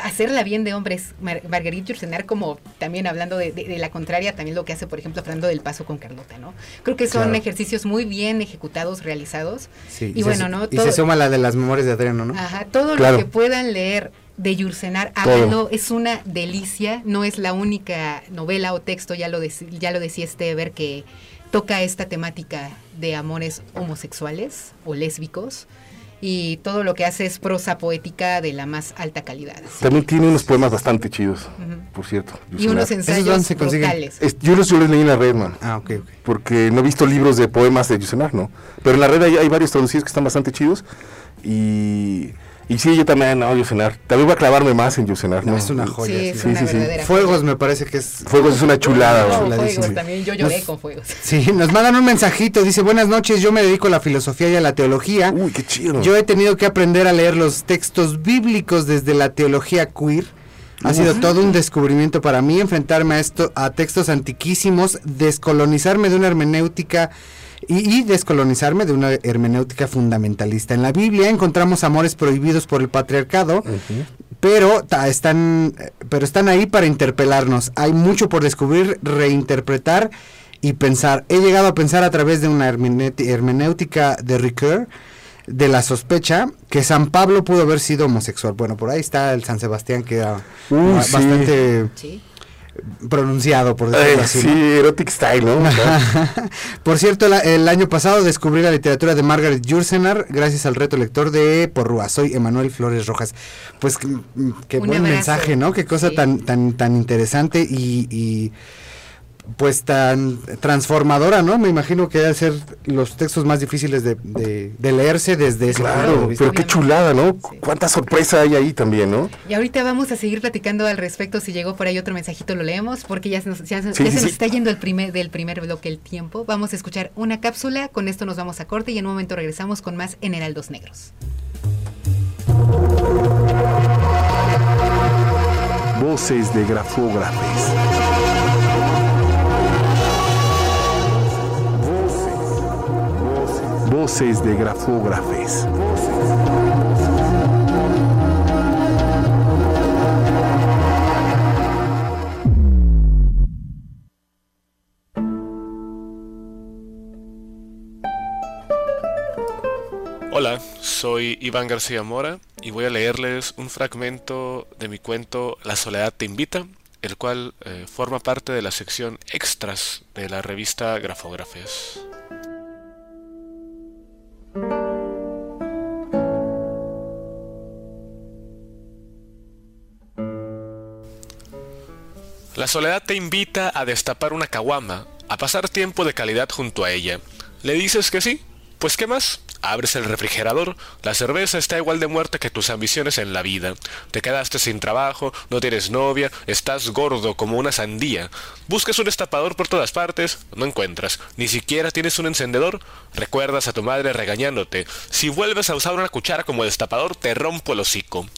Speaker 3: hacerla bien de hombres, Mar- Marguerite Yourcenar, como también hablando de, de- de la contraria, también lo que hace, por ejemplo, Fernando del Paso con Carlota, ¿no? Creo que son
Speaker 4: Claro.
Speaker 3: ejercicios muy bien ejecutados, realizados.
Speaker 4: Sí,
Speaker 3: y
Speaker 4: se
Speaker 3: bueno, ¿no?
Speaker 4: Y
Speaker 3: Todo-
Speaker 4: se suma la de las memorias de Adriano, ¿no?
Speaker 3: Ajá, todo
Speaker 2: Claro.
Speaker 3: lo que puedan leer de Yursenar,
Speaker 2: Todo.
Speaker 3: háganlo, es una delicia, no es la única novela o texto, ya lo, dec- ya lo decía Estever, que toca esta temática de amores homosexuales o lésbicos, y todo lo que hace es prosa poética de la más alta calidad.
Speaker 2: También tiene unos poemas bastante chidos,
Speaker 3: Ujú.
Speaker 2: por cierto.
Speaker 3: y unos
Speaker 2: Yusunar.
Speaker 4: ¿Esos dónde
Speaker 3: ensayos
Speaker 4: se
Speaker 3: brutales.
Speaker 2: Es- yo, los, yo los leí en la red, man.
Speaker 4: Ah, ok, ok.
Speaker 2: Porque no he visto libros de poemas de Yusenar, ¿no? Pero en la red hay, hay varios traducidos que están bastante chidos. Y, y sí, yo también, no, Yusenar. También voy a clavarme más en Yusenar,
Speaker 4: No,
Speaker 2: ¿no?
Speaker 4: es una
Speaker 3: Sí,
Speaker 4: joya.
Speaker 3: es
Speaker 4: sí.
Speaker 3: una
Speaker 2: sí, sí.
Speaker 4: Fuegos me parece que es...
Speaker 2: Fuegos es una chulada,
Speaker 3: No,
Speaker 2: güey.
Speaker 3: fuegos también, yo lloré
Speaker 4: Nos-
Speaker 3: con fuegos.
Speaker 4: Sí, nos mandan un mensajito, dice, buenas noches, yo me dedico a la filosofía y a la teología.
Speaker 2: Uy, qué chido.
Speaker 4: Yo he tenido que aprender a leer los textos bíblicos desde la teología queer. Ha sido todo un descubrimiento para mí enfrentarme a esto, a textos antiquísimos, descolonizarme de una hermenéutica y, y descolonizarme de una hermenéutica fundamentalista. En la Biblia encontramos amores prohibidos por el patriarcado, pero ta- están, pero están ahí para interpelarnos. Hay mucho por descubrir, reinterpretar y pensar. He llegado a pensar a través de una hermenéutica de Ricoeur, de la sospecha, que San Pablo pudo haber sido homosexual. Bueno, por ahí está el San Sebastián que era
Speaker 2: Uh,
Speaker 4: bastante
Speaker 3: Sí.
Speaker 4: Pronunciado, por
Speaker 2: Eh,
Speaker 4: decirlo así.
Speaker 2: sí,
Speaker 4: ¿no?
Speaker 2: erotic style, ¿no?
Speaker 4: Por cierto, la- el año pasado descubrí la literatura de Margaret Jursenar gracias al reto lector de Porrúa. Soy Emanuel Flores Rojas. Pues mm, mm, qué buen
Speaker 3: abrazo.
Speaker 4: mensaje, ¿no? Qué cosa
Speaker 3: Sí.
Speaker 4: tan tan tan interesante y, y, pues tan transformadora, ¿no? Me imagino que debe ser los textos más difíciles de, de- de leerse desde ese punto de
Speaker 2: Claro,
Speaker 4: vista.
Speaker 2: pero qué chulada, ¿no? Cu- Cuánta sorpresa hay ahí también, ¿no?
Speaker 3: Y ahorita vamos a seguir platicando al respecto. Si llegó por ahí otro mensajito, lo leemos, porque ya se nos, ya se-
Speaker 2: Sí,
Speaker 3: ya
Speaker 2: sí,
Speaker 3: se nos
Speaker 2: sí.
Speaker 3: está yendo el primer, del primer bloque el tiempo. Vamos a escuchar una cápsula, con esto nos vamos a corte y en un momento regresamos con más en Heraldos Negros.
Speaker 2: Voces de grafógrafes. Voces, de grafógrafes.
Speaker 6: Hola, soy Iván García Mora y voy a leerles un fragmento de mi cuento La soledad te invita, el cual eh, forma parte de la sección extras de la revista Grafógrafes. La soledad te invita a destapar una caguama, a pasar tiempo de calidad junto a ella. ¿Le dices que sí? Pues ¿qué más? Abres el refrigerador, la cerveza está igual de muerta que tus ambiciones en la vida. Te quedaste sin trabajo, no tienes novia, estás gordo como una sandía. Buscas un destapador por todas partes, no encuentras. Ni siquiera tienes un encendedor. Recuerdas a tu madre regañándote. Si vuelves a usar una cuchara como destapador, te rompo el hocico.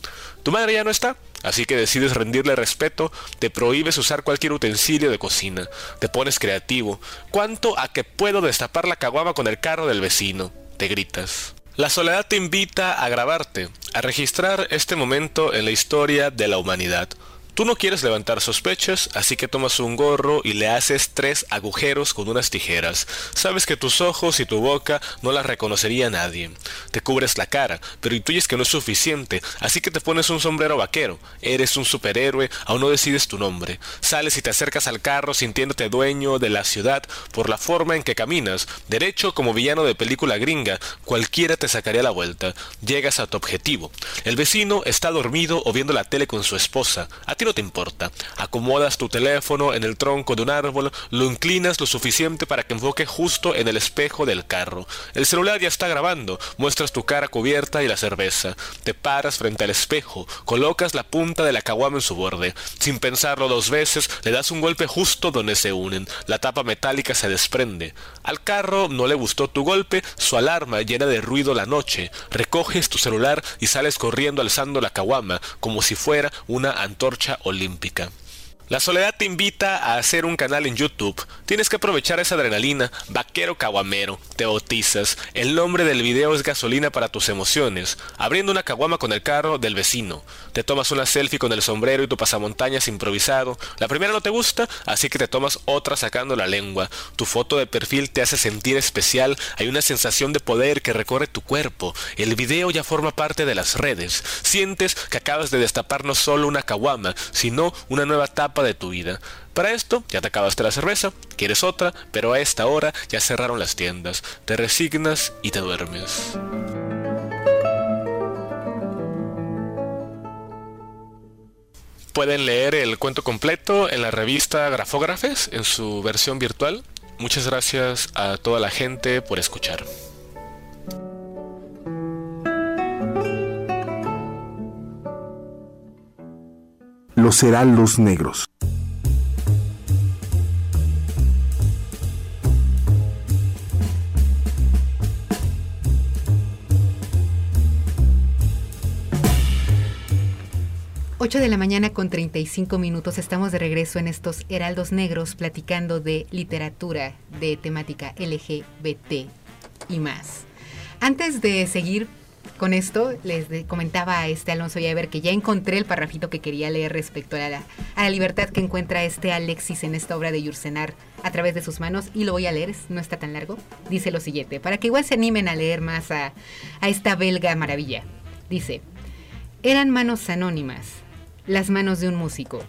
Speaker 6: Tu madre ya no está, así que decides rendirle respeto, te prohíbes usar cualquier utensilio de cocina, te pones creativo. ¿Cuánto a que puedo destapar la caguama con el carro del vecino? Te gritas. La soledad te invita a grabarte, a registrar este momento en la historia de la humanidad. Tú no quieres levantar sospechas, así que tomas un gorro y le haces tres agujeros con unas tijeras. Sabes que tus ojos y tu boca no las reconocería nadie. Te cubres la cara, pero intuyes que no es suficiente, así que te pones un sombrero vaquero. Eres un superhéroe, aún no decides tu nombre. Sales y te acercas al carro sintiéndote dueño de la ciudad por la forma en que caminas. Derecho como villano de película gringa, cualquiera te sacaría la vuelta. Llegas a tu objetivo. El vecino está dormido o viendo la tele con su esposa. A ti no te importa. Acomodas tu teléfono en el tronco de un árbol, lo inclinas lo suficiente para que enfoque justo en el espejo del carro. El celular ya está grabando, muestras tu cara cubierta y la cerveza. Te paras frente al espejo, colocas la punta de la caguama en su borde. Sin pensarlo dos veces, le das un golpe justo donde se unen. La tapa metálica se desprende. Al carro no le gustó tu golpe, su alarma llena de ruido la noche. Recoges tu celular y sales corriendo alzando la caguama como si fuera una antorcha olímpica. La soledad te invita a hacer un canal en YouTube. Tienes que aprovechar esa adrenalina. Vaquero caguamero. Te bautizas. El nombre del video es gasolina para tus emociones. Abriendo una caguama con el carro del vecino. Te tomas una selfie con el sombrero y tu pasamontañas improvisado. La primera no te gusta, así que te tomas otra sacando la lengua. Tu foto de perfil te hace sentir especial. Hay una sensación de poder que recorre tu cuerpo. El video ya forma parte de las redes. Sientes que acabas de destapar no solo una caguama, sino una nueva etapa de tu vida. Para esto, ya te acabaste la cerveza, quieres otra, pero a esta hora ya cerraron las tiendas. Te resignas y te duermes. Pueden leer el cuento completo en la revista Grafógrafes en su versión virtual. Muchas gracias a toda la gente por escuchar.
Speaker 2: Los heraldos negros.
Speaker 3: De la mañana con 35 minutos estamos de regreso en estos Heraldos Negros platicando de literatura de temática LGBT y más. Antes de seguir con esto, les comentaba a este Alonso Yaver que ya encontré el parrafito que quería leer respecto a la, a la libertad que encuentra este Alexis en esta obra de Yursenar a través de sus manos y lo voy a leer, no está tan largo. Dice lo siguiente, para que igual se animen a leer más a, a esta belga maravilla. Dice, eran manos anónimas, las manos de un músico.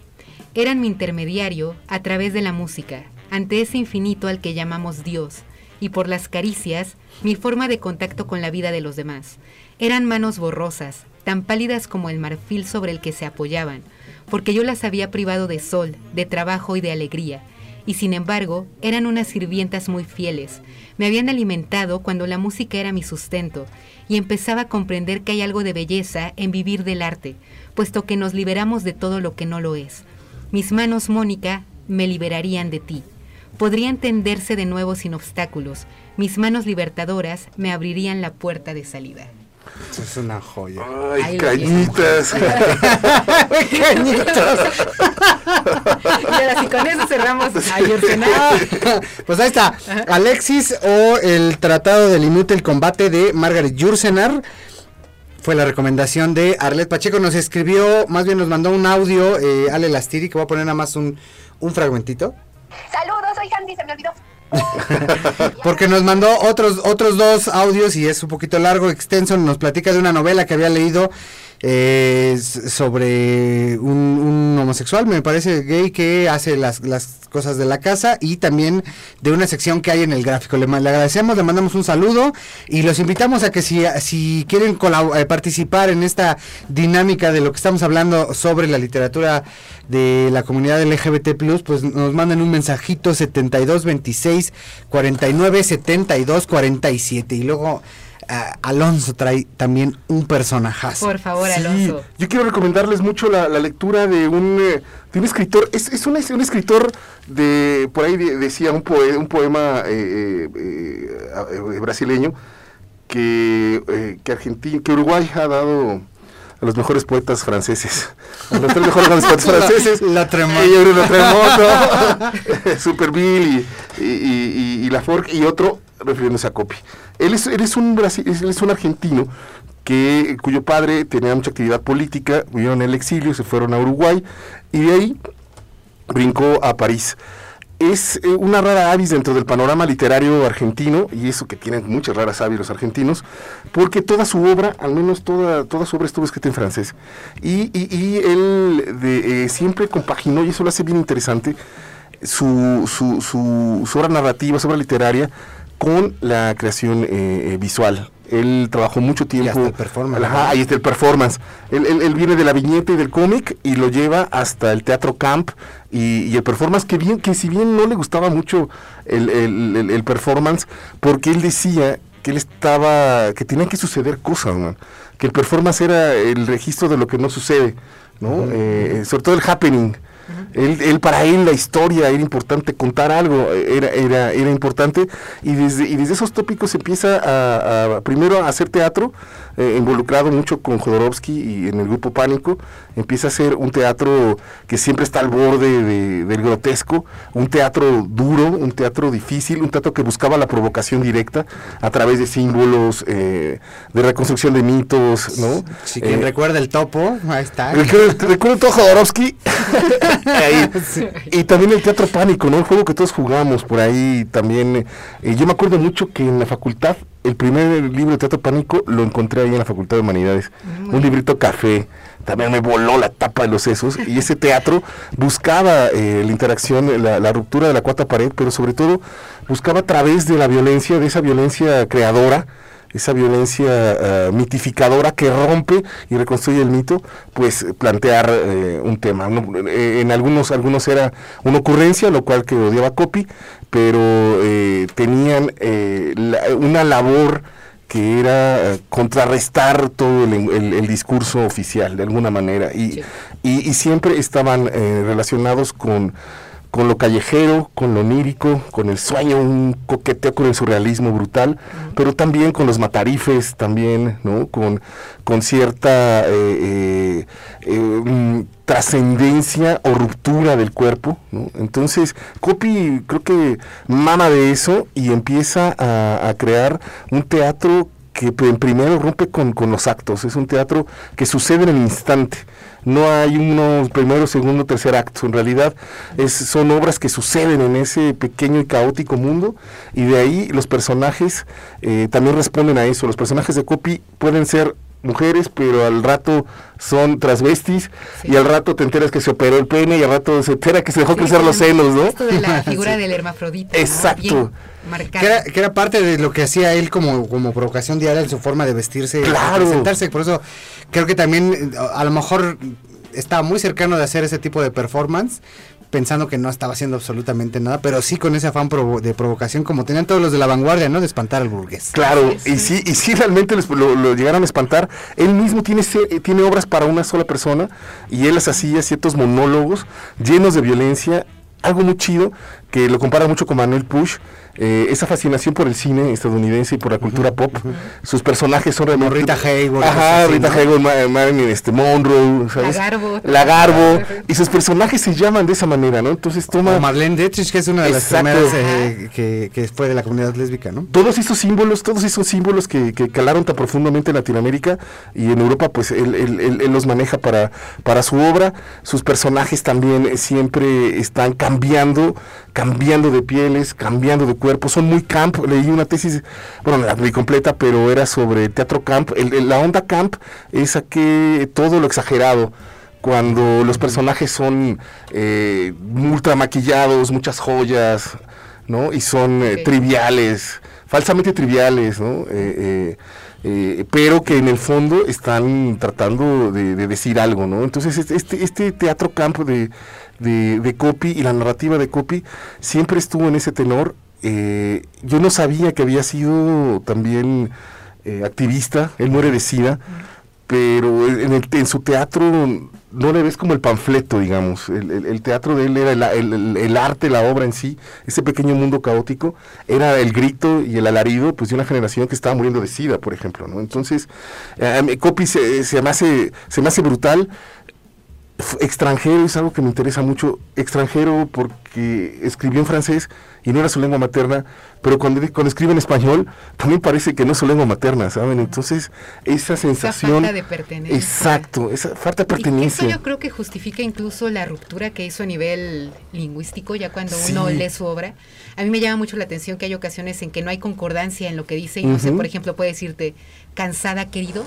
Speaker 3: Eran mi intermediario a través de la música, ante ese infinito al que llamamos Dios, y por las caricias, mi forma de contacto con la vida de los demás. Eran manos borrosas, tan pálidas como el marfil sobre el que se apoyaban, porque yo las había privado de sol, de trabajo y de alegría, y sin embargo eran unas sirvientas muy fieles. Me habían alimentado cuando la música era mi sustento, y empezaba a comprender que hay algo de belleza en vivir del arte, puesto que nos liberamos de todo lo que no lo es. Mis manos, Mónica, me liberarían de ti. Podrían tenderse de nuevo sin obstáculos. Mis manos libertadoras me abrirían la puerta de salida.
Speaker 4: Eso es una joya.
Speaker 2: Ay,
Speaker 3: Ahí lo
Speaker 2: cañitas.
Speaker 3: Y ahora sí, con eso cerramos
Speaker 4: pues ahí está. Alexis o el Tratado del Inútil Combate de Margaret Jursenar. Fue la recomendación de Arlet Pacheco. Nos escribió, más bien nos mandó un audio, eh, Ale Lastiri, que voy a poner nada más un, un fragmentito.
Speaker 7: Saludos, soy Handy, se me olvidó.
Speaker 4: Porque nos mandó otros, otros dos audios y es un poquito largo, extenso. Nos platica de una novela que había leído eh, sobre un, un homosexual, me parece gay, que hace las, las cosas de la casa y también de una sección que hay en el gráfico. Le, le agradecemos, le mandamos un saludo y los invitamos a que si, si quieren eh, participar en esta dinámica de lo que estamos hablando sobre la literatura de la comunidad LGBT+, pues nos manden un mensajito 72 26 49 72 47 y luego Alonso trae también un personajazo.
Speaker 3: Por favor,
Speaker 2: Sí,
Speaker 3: Alonso.
Speaker 2: yo quiero recomendarles mucho la, la lectura de un, eh, de un escritor, es, es un, es un escritor de, por ahí de- decía un, poe- un poema eh, eh, brasileño que, eh, que, Argentina, que Uruguay ha dado a los mejores poetas franceses, a los tres mejores poetas franceses,
Speaker 4: La Tremoto.
Speaker 2: y Bruno Tremoto, Superville y, y, y, y Laforgue y otro refiriéndose a Copy. Él es, él es un él es un argentino que cuyo padre tenía mucha actividad política, vivieron en el exilio, se fueron a Uruguay y de ahí brincó a París. Es eh, una rara avis dentro del panorama literario argentino, y eso que tienen muchas raras avis los argentinos, porque toda su obra, al menos toda, toda su obra estuvo escrita en francés. Y, y- él de, eh, siempre compaginó, y eso lo hace bien interesante, su, su, su obra narrativa, su obra literaria, con la creación eh, eh, visual. Él trabajó mucho tiempo.
Speaker 4: hasta el performance,
Speaker 2: Ajá, ahí está el performance. Él, él- él viene de la viñeta y del cómic y lo lleva hasta el teatro camp y, y el performance, que bien, que si bien no le gustaba mucho el, el- el- el performance, porque él decía que él estaba, que tenían que suceder cosas, man. que el performance era el registro de lo que no sucede, ¿no? Eh, sobre todo el happening. Él, él, para él la historia era importante, contar algo era, era, era importante y desde, y desde esos tópicos empieza a, a- primero a hacer teatro, eh, involucrado mucho con Jodorowsky y en el grupo Pánico, empieza a hacer un teatro que siempre está al borde de- del grotesco, un teatro duro, un teatro difícil, un teatro que buscaba la provocación directa a través de símbolos, eh, de reconstrucción de mitos, ¿no?
Speaker 4: Si quien
Speaker 2: Eh,
Speaker 4: recuerda el topo, ahí está.
Speaker 2: Recuerdo, recuerdo todo Jodorowsky. Ahí. Y también el Teatro Pánico, ¿no? El juego que todos jugamos por ahí también. eh, yo me acuerdo mucho que en la facultad, el primer libro de Teatro Pánico lo encontré ahí en la Facultad de Humanidades. Un librito café. También me voló la tapa de los sesos. Y ese teatro buscaba eh, la interacción, la, la ruptura de la cuarta pared, pero sobre todo buscaba a través de la violencia, de esa violencia creadora, esa violencia eh, mitificadora que rompe y reconstruye el mito, pues plantear eh, un tema. Eh, en algunos, algunos era una ocurrencia, lo cual que odiaba Copy, pero eh, tenían la- una labor que era contrarrestar todo el, el- el discurso oficial de alguna manera y,
Speaker 3: Sí.
Speaker 2: y- y siempre estaban eh, relacionados con, con lo callejero, con lo onírico, con el sueño, un coqueteo con el surrealismo brutal, pero también con los matarifes, también, ¿no? Con, con cierta eh, eh, eh, mm, trascendencia o ruptura del cuerpo, ¿no? Entonces, Copy creo que mama de eso y empieza a, a crear un teatro que primero rompe con, con los actos, es un teatro que sucede en el instante, no hay unos primero, segundo, tercer acto, en realidad es, son obras que suceden en ese pequeño y caótico mundo y de ahí los personajes eh, también responden a eso, los personajes de Copy pueden ser mujeres, pero al rato son transvestis
Speaker 3: Sí.
Speaker 2: y al rato te enteras que se operó el pene y al rato se entera que se dejó
Speaker 3: Sí,
Speaker 2: crecer los senos, ¿no?
Speaker 3: Esto de la figura del hermafrodita.
Speaker 2: Exacto.
Speaker 4: Que era, que era parte de lo que hacía él como, como provocación diaria en su forma de vestirse,
Speaker 2: Claro.
Speaker 4: de presentarse. Por eso creo que también a lo mejor estaba muy cercano de hacer ese tipo de performance, pensando que no estaba haciendo absolutamente nada, pero sí con ese afán provo- de provocación como tenían todos los de la vanguardia, ¿no? De espantar al burgués.
Speaker 2: Claro,
Speaker 3: Sí,
Speaker 2: y
Speaker 3: sí.
Speaker 2: sí, y sí realmente les- lo, lo llegaron a espantar. Él mismo tiene, tiene obras para una sola persona y él les hacía ciertos monólogos llenos de violencia, algo muy chido, que lo compara mucho con Manuel Push, eh, esa fascinación por el cine estadounidense y por la cultura pop. Sus personajes son realmente...
Speaker 4: Rita Hayworth,
Speaker 2: Ajá, Rita
Speaker 4: ¿no?
Speaker 2: Hayworth, Ma- Marilyn este, Monroe, ¿sabes?
Speaker 3: Lagarbo.
Speaker 2: Lagarbo, y sus personajes se llaman de esa manera, ¿no? Entonces toma...
Speaker 4: Como Marlene Dietrich, que es una de las
Speaker 2: Exacto.
Speaker 4: primeras eh, que, que fue de la comunidad lésbica, ¿no?
Speaker 2: todos esos símbolos, todos esos símbolos que, que calaron tan profundamente en Latinoamérica y en Europa, pues él, él- él- él los maneja para, para su obra. Sus personajes también eh, siempre están cambiando, cambiando de pieles, cambiando de cuerpo. Son muy camp. Leí una tesis, bueno, no la leí completa, pero era sobre teatro camp. El- el- la onda camp es que todo lo exagerado cuando los personajes son eh, ultra maquillados, muchas joyas, ¿no? Y son eh, triviales, falsamente triviales, ¿no? Eh, eh, pero que en el fondo están tratando de, de decir algo, ¿no? Entonces este- este, este teatro campo de, de, de Copy y la narrativa de Copy siempre estuvo en ese tenor. Eh, yo no sabía que había sido también eh, activista, él muere de SIDA, pero en, el- en su teatro no le ves como el panfleto, digamos. El, teatro de él era el, arte, la obra en sí, ese pequeño mundo caótico, era el grito y el alarido pues, de una generación que estaba muriendo de SIDA, por ejemplo. ¿no? Entonces, eh, Copy se, se me hace brutal. Extranjero es algo que me interesa mucho. Extranjero porque escribió en francés y no era su lengua materna, pero cuando, cuando escribe en español también parece que no es su lengua materna, ¿saben? Entonces, esa sensación...
Speaker 3: falta de pertenencia.
Speaker 2: Exacto, esa falta de
Speaker 3: Y eso
Speaker 2: pertenencia.
Speaker 3: yo creo que justifica incluso la ruptura que hizo a nivel lingüístico, ya cuando
Speaker 2: Sí.
Speaker 3: uno lee su obra. A mí me llama mucho la atención que hay ocasiones en que no hay concordancia en lo que dice y no sé, por ejemplo, puede decirte cansada, querido,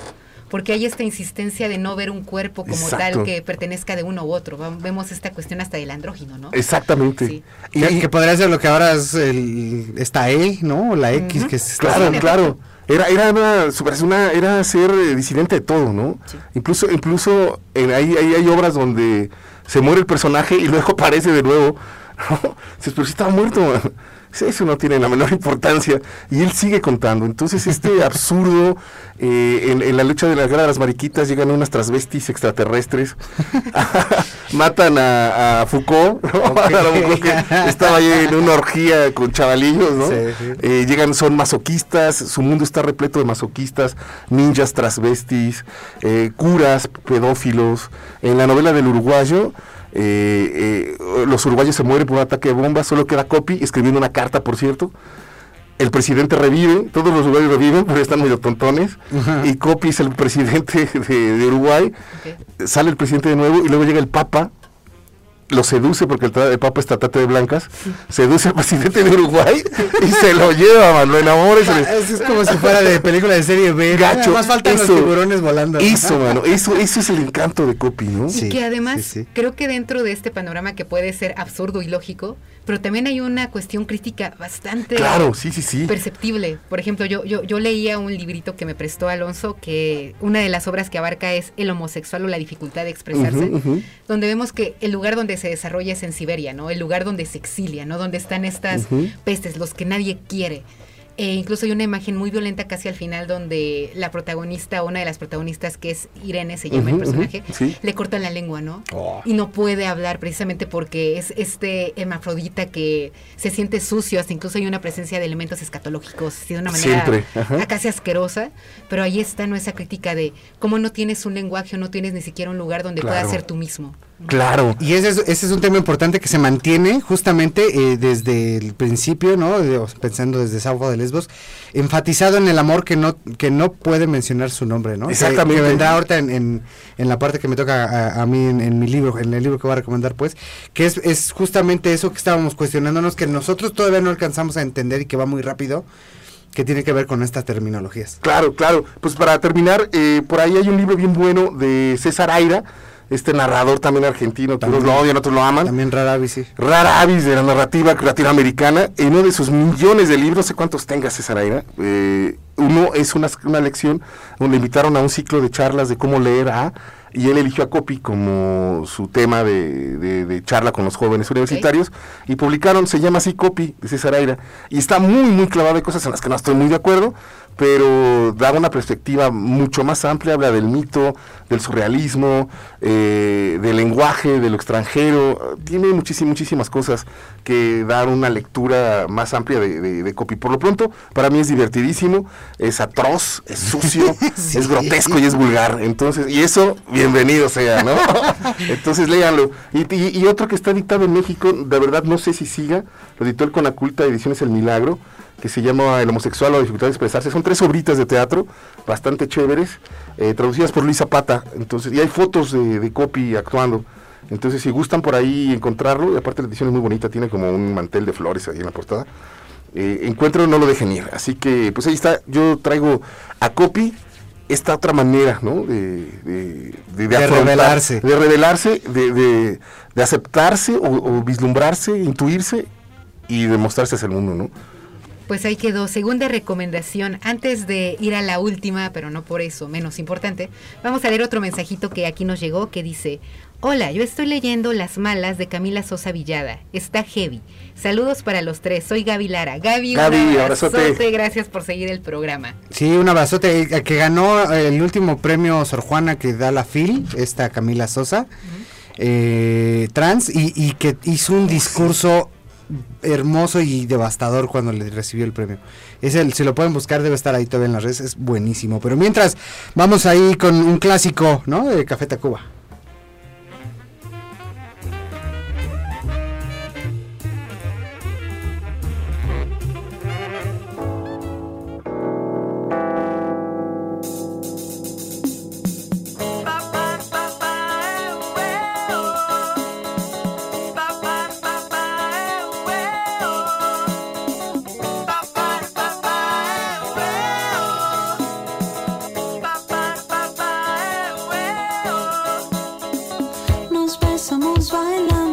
Speaker 3: porque hay esta insistencia de no ver un cuerpo como
Speaker 2: Exacto.
Speaker 3: tal que pertenezca de uno u otro. Vemos esta cuestión hasta del andrógino, ¿no?
Speaker 2: Exactamente.
Speaker 3: Sí.
Speaker 2: Y,
Speaker 4: Que, que podría ser lo que ahora es el, esta E, ¿no? La X, que es
Speaker 2: claro,
Speaker 3: Sí,
Speaker 2: claro. Era, era una, persona era ser eh, disidente de todo, ¿no? Incluso, incluso en, ahí, ahí hay obras donde se muere el personaje y luego aparece de nuevo. ¿no? Pero si estaba muerto. Eso no tiene la menor importancia. Y él sigue contando. Entonces, este absurdo, eh, en, en la lucha de la guerra de las mariquitas, llegan unas transvestis extraterrestres, matan a, a Foucault, ¿no? A la Foucault que estaba ahí en una orgía con chavalillos, ¿no?
Speaker 4: Sí, sí.
Speaker 2: Eh, llegan, son masoquistas, su mundo está repleto de masoquistas, ninjas transvestis, eh, curas, pedófilos. En la novela del uruguayo, eh, eh, los uruguayos se mueren por un ataque de bomba, solo queda Copy escribiendo una carta, por cierto. El presidente revive, todos los uruguayos reviven, pero están medio tontones. Y Copy es el presidente de, de Uruguay. Sale el presidente de nuevo y luego llega el Papa lo seduce porque el, el Papa es tratate de blancas, seduce al presidente de Uruguay y se lo lleva, man, lo enamora y se le-
Speaker 4: Eso es como si fuera de película de serie B.
Speaker 2: Gacho,
Speaker 4: Más faltan
Speaker 2: eso.
Speaker 4: los tiburones volando.
Speaker 2: Eso, mano, eso, eso es el encanto de Copy, ¿no?
Speaker 4: Sí,
Speaker 3: y que además
Speaker 4: sí, sí.
Speaker 3: creo que dentro de este panorama que puede ser absurdo y lógico, pero también hay una cuestión crítica bastante
Speaker 2: Claro, sí, sí, sí.
Speaker 3: perceptible. Por ejemplo, yo, yo, yo leía un librito que me prestó Alonso que una de las obras que abarca es el homosexual o la dificultad de expresarse, donde vemos que el lugar donde se desarrolla es en Siberia, ¿no? El lugar donde se exilia, ¿no? Donde están estas pestes, los que nadie quiere. E incluso hay una imagen muy violenta casi al final donde la protagonista, una de las protagonistas que es Irene, se llama el personaje,
Speaker 2: sí.
Speaker 3: le cortan la lengua, ¿no?
Speaker 4: Oh.
Speaker 3: Y no puede hablar precisamente porque es este hermafrodita que se siente sucio, hasta incluso hay una presencia de elementos escatológicos así de una manera casi asquerosa, pero ahí está ¿no? esa crítica de cómo no tienes un lenguaje o no tienes ni siquiera un lugar donde
Speaker 2: Claro.
Speaker 3: puedas ser tú mismo.
Speaker 2: Claro.
Speaker 4: Y ese es, ese es un tema importante que se mantiene justamente eh, desde el principio, ¿no? Pensando desde Sauco de Lesbos, enfatizado en el amor que no que no puede mencionar su nombre, ¿no? Que-
Speaker 2: Exactamente.
Speaker 4: Que, vendrá ahorita en, en- en la parte que me toca a, a mí en, en mi libro, en el libro que voy a recomendar, pues, que es, es justamente eso que estábamos cuestionándonos, que nosotros todavía no alcanzamos a entender y que va muy rápido, que tiene que ver con estas terminologías.
Speaker 2: Claro, claro. Pues para terminar, eh, por ahí hay un libro bien bueno de César Aira, este narrador también argentino, que unos
Speaker 4: También.
Speaker 2: lo odian, otros lo aman.
Speaker 4: También rara vez, sí.
Speaker 2: Rara avis de la narrativa latinoamericana, en uno de sus millones de libros, no sé cuántos tenga César Aira, eh, uno es una, una lección donde invitaron a un ciclo de charlas de cómo leer a, y él eligió a Copy como su tema de, de- de charla con los jóvenes universitarios, y publicaron, se llama así Copy, de César Aira, y está muy, muy clavado, hay cosas en las que no estoy muy de acuerdo, pero da una perspectiva mucho más amplia, habla del mito, del surrealismo, eh, del lenguaje, de lo extranjero, tiene muchísimas, muchísimas cosas que dan una lectura más amplia de, de, de Copy. Por lo pronto, para mí es divertidísimo, es atroz, es sucio,
Speaker 4: Sí.
Speaker 2: es grotesco y es vulgar. Entonces, y eso, bienvenido sea, ¿no? Entonces, léanlo. Y, y- y otro que está editado en México, de verdad no sé si siga, lo editó el Conaculta Ediciones El Milagro, que se llama El homosexual o la dificultad de expresarse. Son tres obritas de teatro, bastante chéveres, eh, traducidas por Luis Zapata. Entonces, y hay fotos de, de Copy actuando. Entonces, si gustan por ahí encontrarlo, y aparte la edición es muy bonita, tiene como un mantel de flores ahí en la portada. Eh, encuentro, no lo dejen ir. Así que, pues ahí está. Yo traigo a Copy esta otra manera, ¿no? De, de, de,
Speaker 4: De
Speaker 2: afrontar-
Speaker 4: revelarse.
Speaker 2: De revelarse, de, aceptarse o, o vislumbrarse, intuirse y demostrarse hacia el mundo, ¿no?
Speaker 3: Pues ahí quedó. Segunda recomendación. Antes de ir a la última, pero no por eso menos importante, vamos a leer otro mensajito que aquí nos llegó que dice: Hola, yo estoy leyendo Las Malas de Camila Sosa Villada. Está heavy. Saludos para los tres. Soy Gaby Lara. Gaby,
Speaker 2: Gaby,
Speaker 3: un
Speaker 2: abrazote.
Speaker 3: abrazote. Gracias por seguir el programa.
Speaker 4: Sí, un abrazote que ganó el último premio Sor Juana que da la FIL, esta Camila Sosa, eh, trans, y, y que hizo un discurso hermoso y devastador cuando le recibió el premio. Es el, si lo pueden buscar, debe estar ahí todavía en las redes, es buenísimo. Pero mientras, vamos ahí con un clásico, ¿no? De Café Tacuba.
Speaker 5: I'm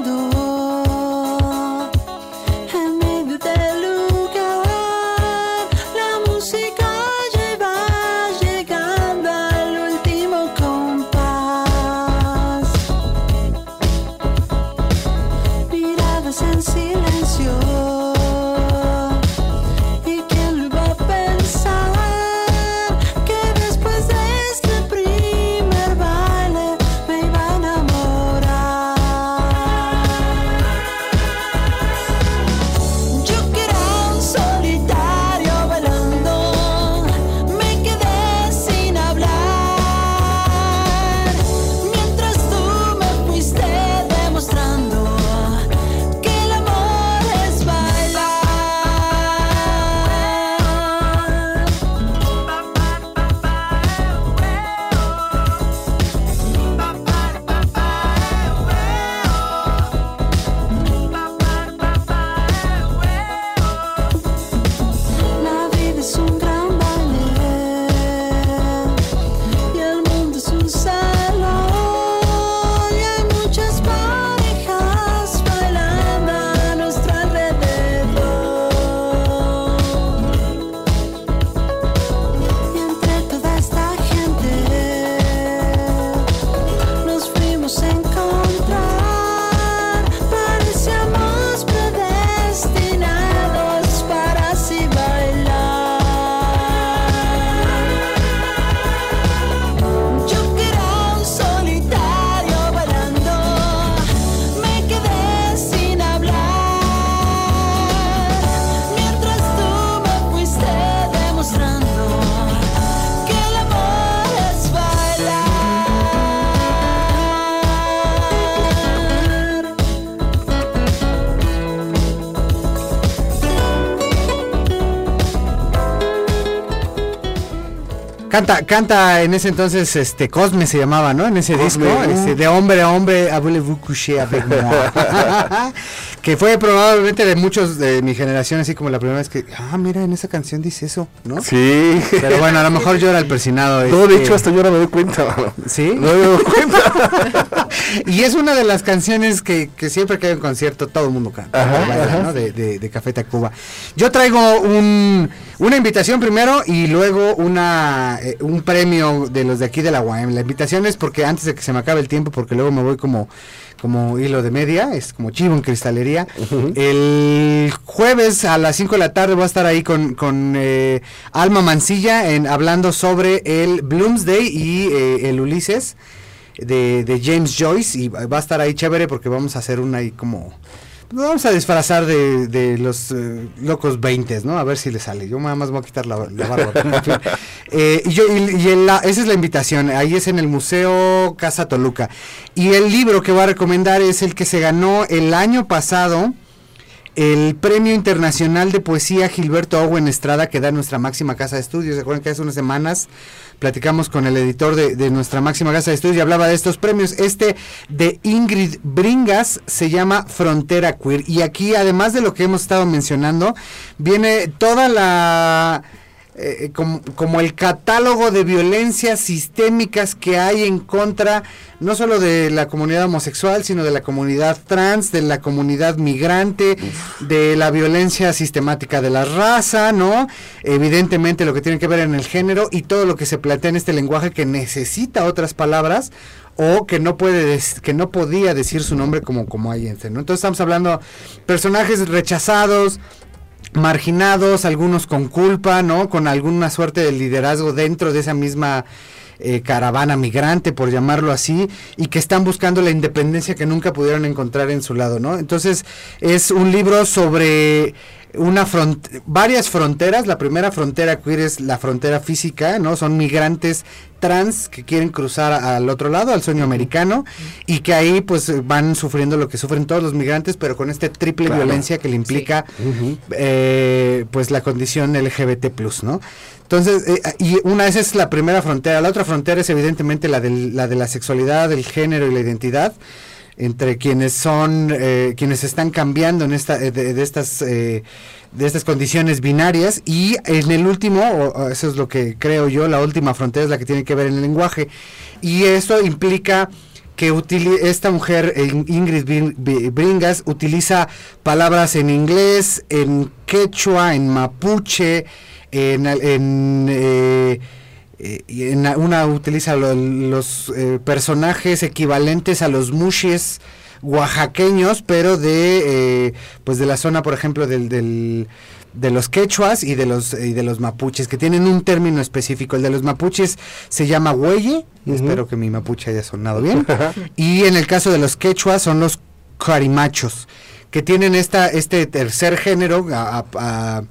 Speaker 4: Canta, canta en ese entonces, este, Cosme se llamaba, ¿no? En ese
Speaker 2: Cosme,
Speaker 4: disco,
Speaker 2: uh.
Speaker 4: este, de hombre a hombre, voulez-vous coucher avec moi? que fue probablemente de muchos de mi generación, así como la primera vez que, ah, mira, en esa canción dice eso, ¿no?
Speaker 2: Sí.
Speaker 4: Pero bueno, a lo mejor yo era el persinado.
Speaker 2: No, de hecho, hasta yo ahora me doy cuenta.
Speaker 4: ¿Sí?
Speaker 2: No me doy cuenta.
Speaker 4: y es una de las canciones que, que siempre que hay un concierto todo el mundo canta,
Speaker 2: Ajá,
Speaker 4: baila,
Speaker 2: ajá.
Speaker 4: ¿no? de, de, de Café Tacuba. Yo traigo un, una invitación primero y luego una eh, un premio de los de aquí de la UAM. La invitación es porque antes de que se me acabe el tiempo, porque luego me voy como como hilo de media, es como chivo en cristalería. El jueves a las 5 de la tarde voy a estar ahí con, con eh, Alma Mancilla en, hablando sobre el Bloomsday y eh, el Ulises de, de James Joyce y va va a estar ahí chévere porque vamos a hacer una ahí como vamos a disfrazar de, de los eh, locos 20, ¿no? A ver si le sale. Yo nada más voy a quitar la, la barba. Eh, y yo, y, y en la- esa es la invitación. Ahí es en el Museo Casa Toluca. Y el libro que voy a recomendar es el que se ganó el año pasado el Premio Internacional de Poesía Gilberto Owen Estrada que da nuestra máxima casa de estudios. ¿Se que hace unas semanas platicamos con el editor de, de nuestra máxima casa de estudios y hablaba de estos premios? Este de Ingrid Bringas se llama Frontera Queer. Y aquí, además de lo que hemos estado mencionando, viene toda la... eh, como, como el catálogo de violencias sistémicas que hay en contra no solo de la comunidad homosexual, sino de la comunidad trans, de la comunidad migrante, de la violencia sistemática de la raza, ¿no? Evidentemente lo que tiene que ver en el género y todo lo que se plantea en este lenguaje que necesita otras palabras o que no puede que no podía decir su nombre como como hay ¿no? Entonces estamos hablando personajes rechazados, marginados, algunos con culpa, ¿no? Con alguna suerte de liderazgo dentro de esa misma eh, caravana migrante, por llamarlo así, y que están buscando la independencia que nunca pudieron encontrar en su lado, ¿no? Entonces es un libro sobre una front varias fronteras. La primera frontera queer es la frontera física, ¿no? Son migrantes trans que quieren cruzar al otro lado, al sueño americano, y que ahí pues van sufriendo lo que sufren todos los migrantes, pero con este triple
Speaker 2: Claro.
Speaker 4: violencia que le implica eh, pues la condición LGBT+, ¿no? Entonces, eh, y una esa es la primera frontera. La otra frontera es evidentemente la, del- la de la sexualidad, el género y la identidad entre quienes son eh, quienes están cambiando en esta eh, de, de estas eh, de estas condiciones binarias y en el último eso es lo que creo yo la última frontera es la que tiene que ver en el lenguaje y eso implica que esta mujer eh, Ingrid Brin- Bri- Bringas utiliza palabras en inglés en quechua en mapuche en, en eh, eh, en una utiliza lo- los eh, personajes equivalentes a los mushes oaxaqueños, pero de eh, pues de la zona, por ejemplo, del, del- de los quechuas y de los y de los mapuches, que tienen un término específico. El de los mapuches se llama huelle, espero que mi mapuche haya sonado bien. y en el caso de los quechuas son los carimachos, que tienen esta este tercer género a- a- a-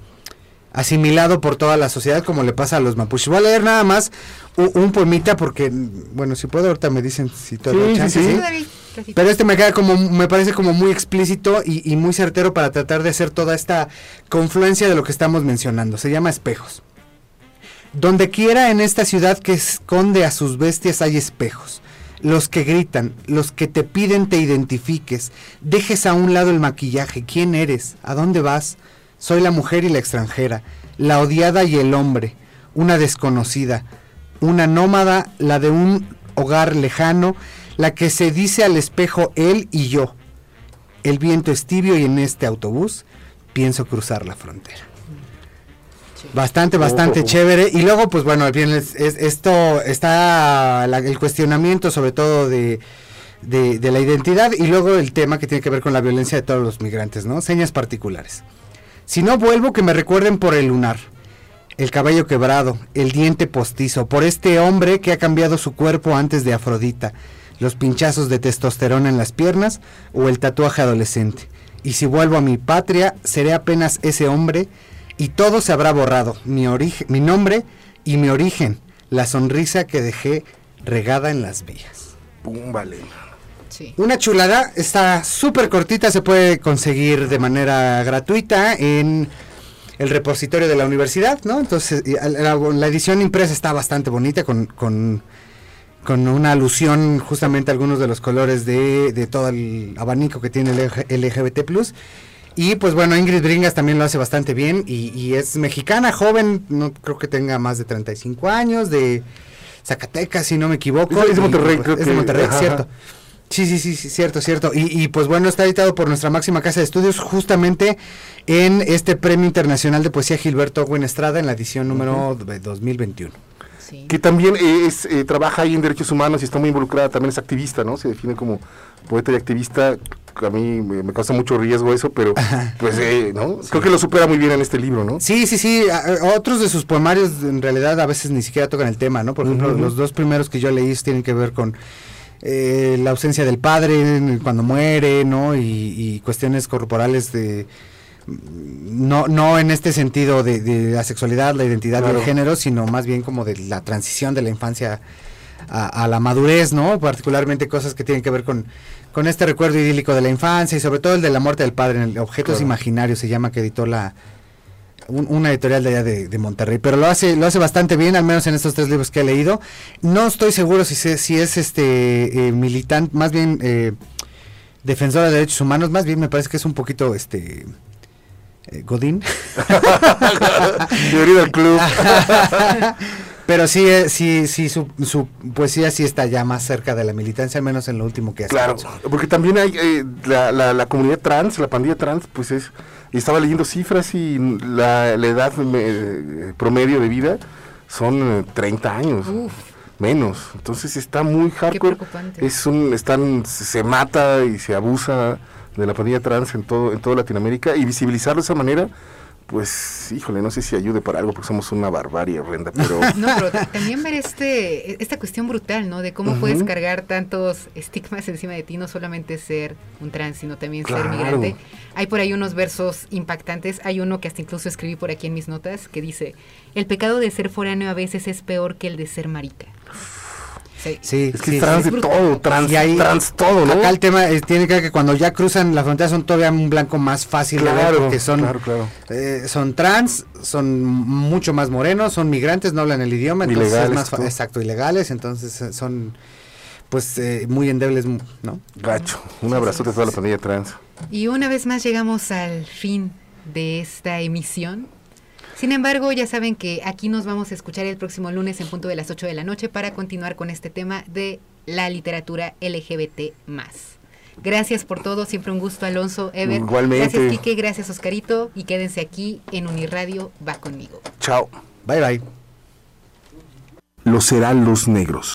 Speaker 4: asimilado por toda la sociedad como le pasa a los mapuches. Voy a leer nada más un, un poemita porque, bueno, si puedo ahorita me dicen si todo
Speaker 2: Sí, sí,
Speaker 4: chance,
Speaker 2: sí.
Speaker 4: ¿sí? Pero este me queda como, me parece como muy explícito y, y muy certero para tratar de hacer toda esta confluencia de lo que estamos mencionando. Se llama espejos. Donde quiera en esta ciudad que esconde a sus bestias hay espejos. Los que gritan, los que te piden te identifiques. Dejes a un lado el maquillaje. ¿Quién eres? ¿A dónde vas? Soy la mujer y la extranjera, la odiada y el hombre, una desconocida, una nómada, la de un hogar lejano, la que se dice al espejo él y yo. El viento es tibio y en este autobús pienso cruzar la frontera. Bastante, bastante
Speaker 2: Oh.
Speaker 4: chévere. Y luego, pues bueno, bien, es- es- esto está la- el cuestionamiento sobre todo de, de, de la identidad y luego el tema que tiene que ver con la violencia de todos los migrantes, ¿no? Señas particulares. Si no vuelvo, que me recuerden por el lunar, el cabello quebrado, el diente postizo, por este hombre que ha cambiado su cuerpo antes de Afrodita, los pinchazos de testosterona en las piernas o el tatuaje adolescente. Y si vuelvo a mi patria, seré apenas ese hombre y todo se habrá borrado, mi, mi nombre y mi origen, la sonrisa que dejé regada en las vías.
Speaker 2: Pum, vale.
Speaker 3: Sí.
Speaker 4: Una chulada, está súper cortita, se puede conseguir de manera gratuita en el repositorio de la universidad, ¿no? Entonces, la, la edición impresa está bastante bonita con, con, con una alusión justamente a algunos de los colores de, de todo el abanico que tiene el LG LGBT+. Y pues bueno, Ingrid Bringas también lo hace bastante bien y, y es mexicana, joven, no creo que tenga más de 35 años, de Zacatecas, si no me equivoco.
Speaker 2: Es de- es de
Speaker 4: y,
Speaker 2: Monterrey,
Speaker 4: pues,
Speaker 2: creo
Speaker 4: Es de
Speaker 2: que-
Speaker 4: Monterrey,
Speaker 2: ajá,
Speaker 4: cierto.
Speaker 2: ajá.
Speaker 4: Sí, sí, sí, sí, cierto, cierto. Y, y, pues bueno, está editado por nuestra máxima casa de estudios justamente en este Premio Internacional de Poesía Gilberto Owen Estrada en la edición número de 2021.
Speaker 3: Sí.
Speaker 2: Que también es, eh, trabaja ahí en derechos humanos y está muy involucrada, también es activista, ¿no? Se define como poeta y activista. A mí me, me causa mucho riesgo eso, pero pues, eh, ¿no? Creo que lo supera muy bien en este libro, ¿no?
Speaker 4: Sí, sí, sí. a- otros de sus poemarios en realidad a veces ni siquiera tocan el tema, ¿no? Por ejemplo, los dos primeros que yo leí tienen que ver con eh, la ausencia del padre cuando muere, ¿no? Y, y cuestiones corporales de... No, no en este sentido de, de la sexualidad, la identidad
Speaker 2: Claro.
Speaker 4: del género, sino más bien como de la transición de la infancia a, a la madurez, ¿no? Particularmente cosas que tienen que ver con, con este recuerdo idílico de la infancia y sobre todo el de la muerte del padre, en el Objetos
Speaker 2: Claro.
Speaker 4: Imaginarios se llama, que editó la, un- una editorial de allá de, de Monterrey, pero lo hace, lo hace bastante bien, al menos en estos tres libros que he leído. No estoy seguro si, se- si es este eh, militante, más bien eh, defensora de derechos humanos, más bien me parece que es un poquito este eh, Godín.
Speaker 2: Bienvenido al club.
Speaker 4: pero sí, eh, sí, sí, su, su poesía sí está ya más cerca de la militancia, al menos en lo último que ha
Speaker 2: Claro, porque también hay eh, la, la, la comunidad trans, la pandilla trans, pues es, y estaba leyendo cifras y la, la edad eh, promedio de vida son eh, 30 años.
Speaker 3: Uf.
Speaker 2: Menos, entonces está muy hardcore.
Speaker 3: preocupante.
Speaker 2: Es un, están, se se mata y se abusa de la pandilla trans en todo, en toda Latinoamérica y visibilizarlo de esa manera, pues, híjole, no sé si ayude para algo porque somos una barbarie horrenda, pero
Speaker 3: No, pero ta- también ver este, esta cuestión brutal, ¿no? De cómo puedes cargar tantos estigmas encima de ti, no solamente ser un trans, sino también ser migrante. Hay por ahí unos versos impactantes. Hay uno que hasta incluso escribí por aquí en mis notas que dice: El pecado de ser foráneo a veces es peor que el de ser marica. Sí.
Speaker 4: Sí,
Speaker 2: es que
Speaker 4: sí,
Speaker 2: es trans
Speaker 4: sí.
Speaker 2: de todo, trans,
Speaker 4: Y ahí-
Speaker 2: trans todo, ¿no?
Speaker 4: Acá el tema eh, tiene que ver que cuando ya cruzan la frontera son todavía un blanco más fácil de ver porque son
Speaker 2: claro, claro.
Speaker 4: eh, son trans, son mucho más morenos, son migrantes, no hablan el idioma, entonces
Speaker 2: Ilegales,
Speaker 4: es más exacto, ilegales, entonces eh, son pues eh, muy endebles, ¿no?
Speaker 2: Gacho, un abrazote a toda la pandilla trans.
Speaker 3: Y una vez más llegamos al fin de esta emisión. Sin embargo, ya saben que aquí nos vamos a escuchar el próximo lunes en punto de las 8 de la noche para continuar con este tema de la literatura LGBT Gracias por todo, siempre un gusto Alonso, Ever.
Speaker 2: Igualmente.
Speaker 3: Gracias Quique, gracias Oscarito y quédense aquí en Uniradio Va conmigo.
Speaker 2: Chao.
Speaker 4: Bye bye.
Speaker 2: Los Heraldos Negros.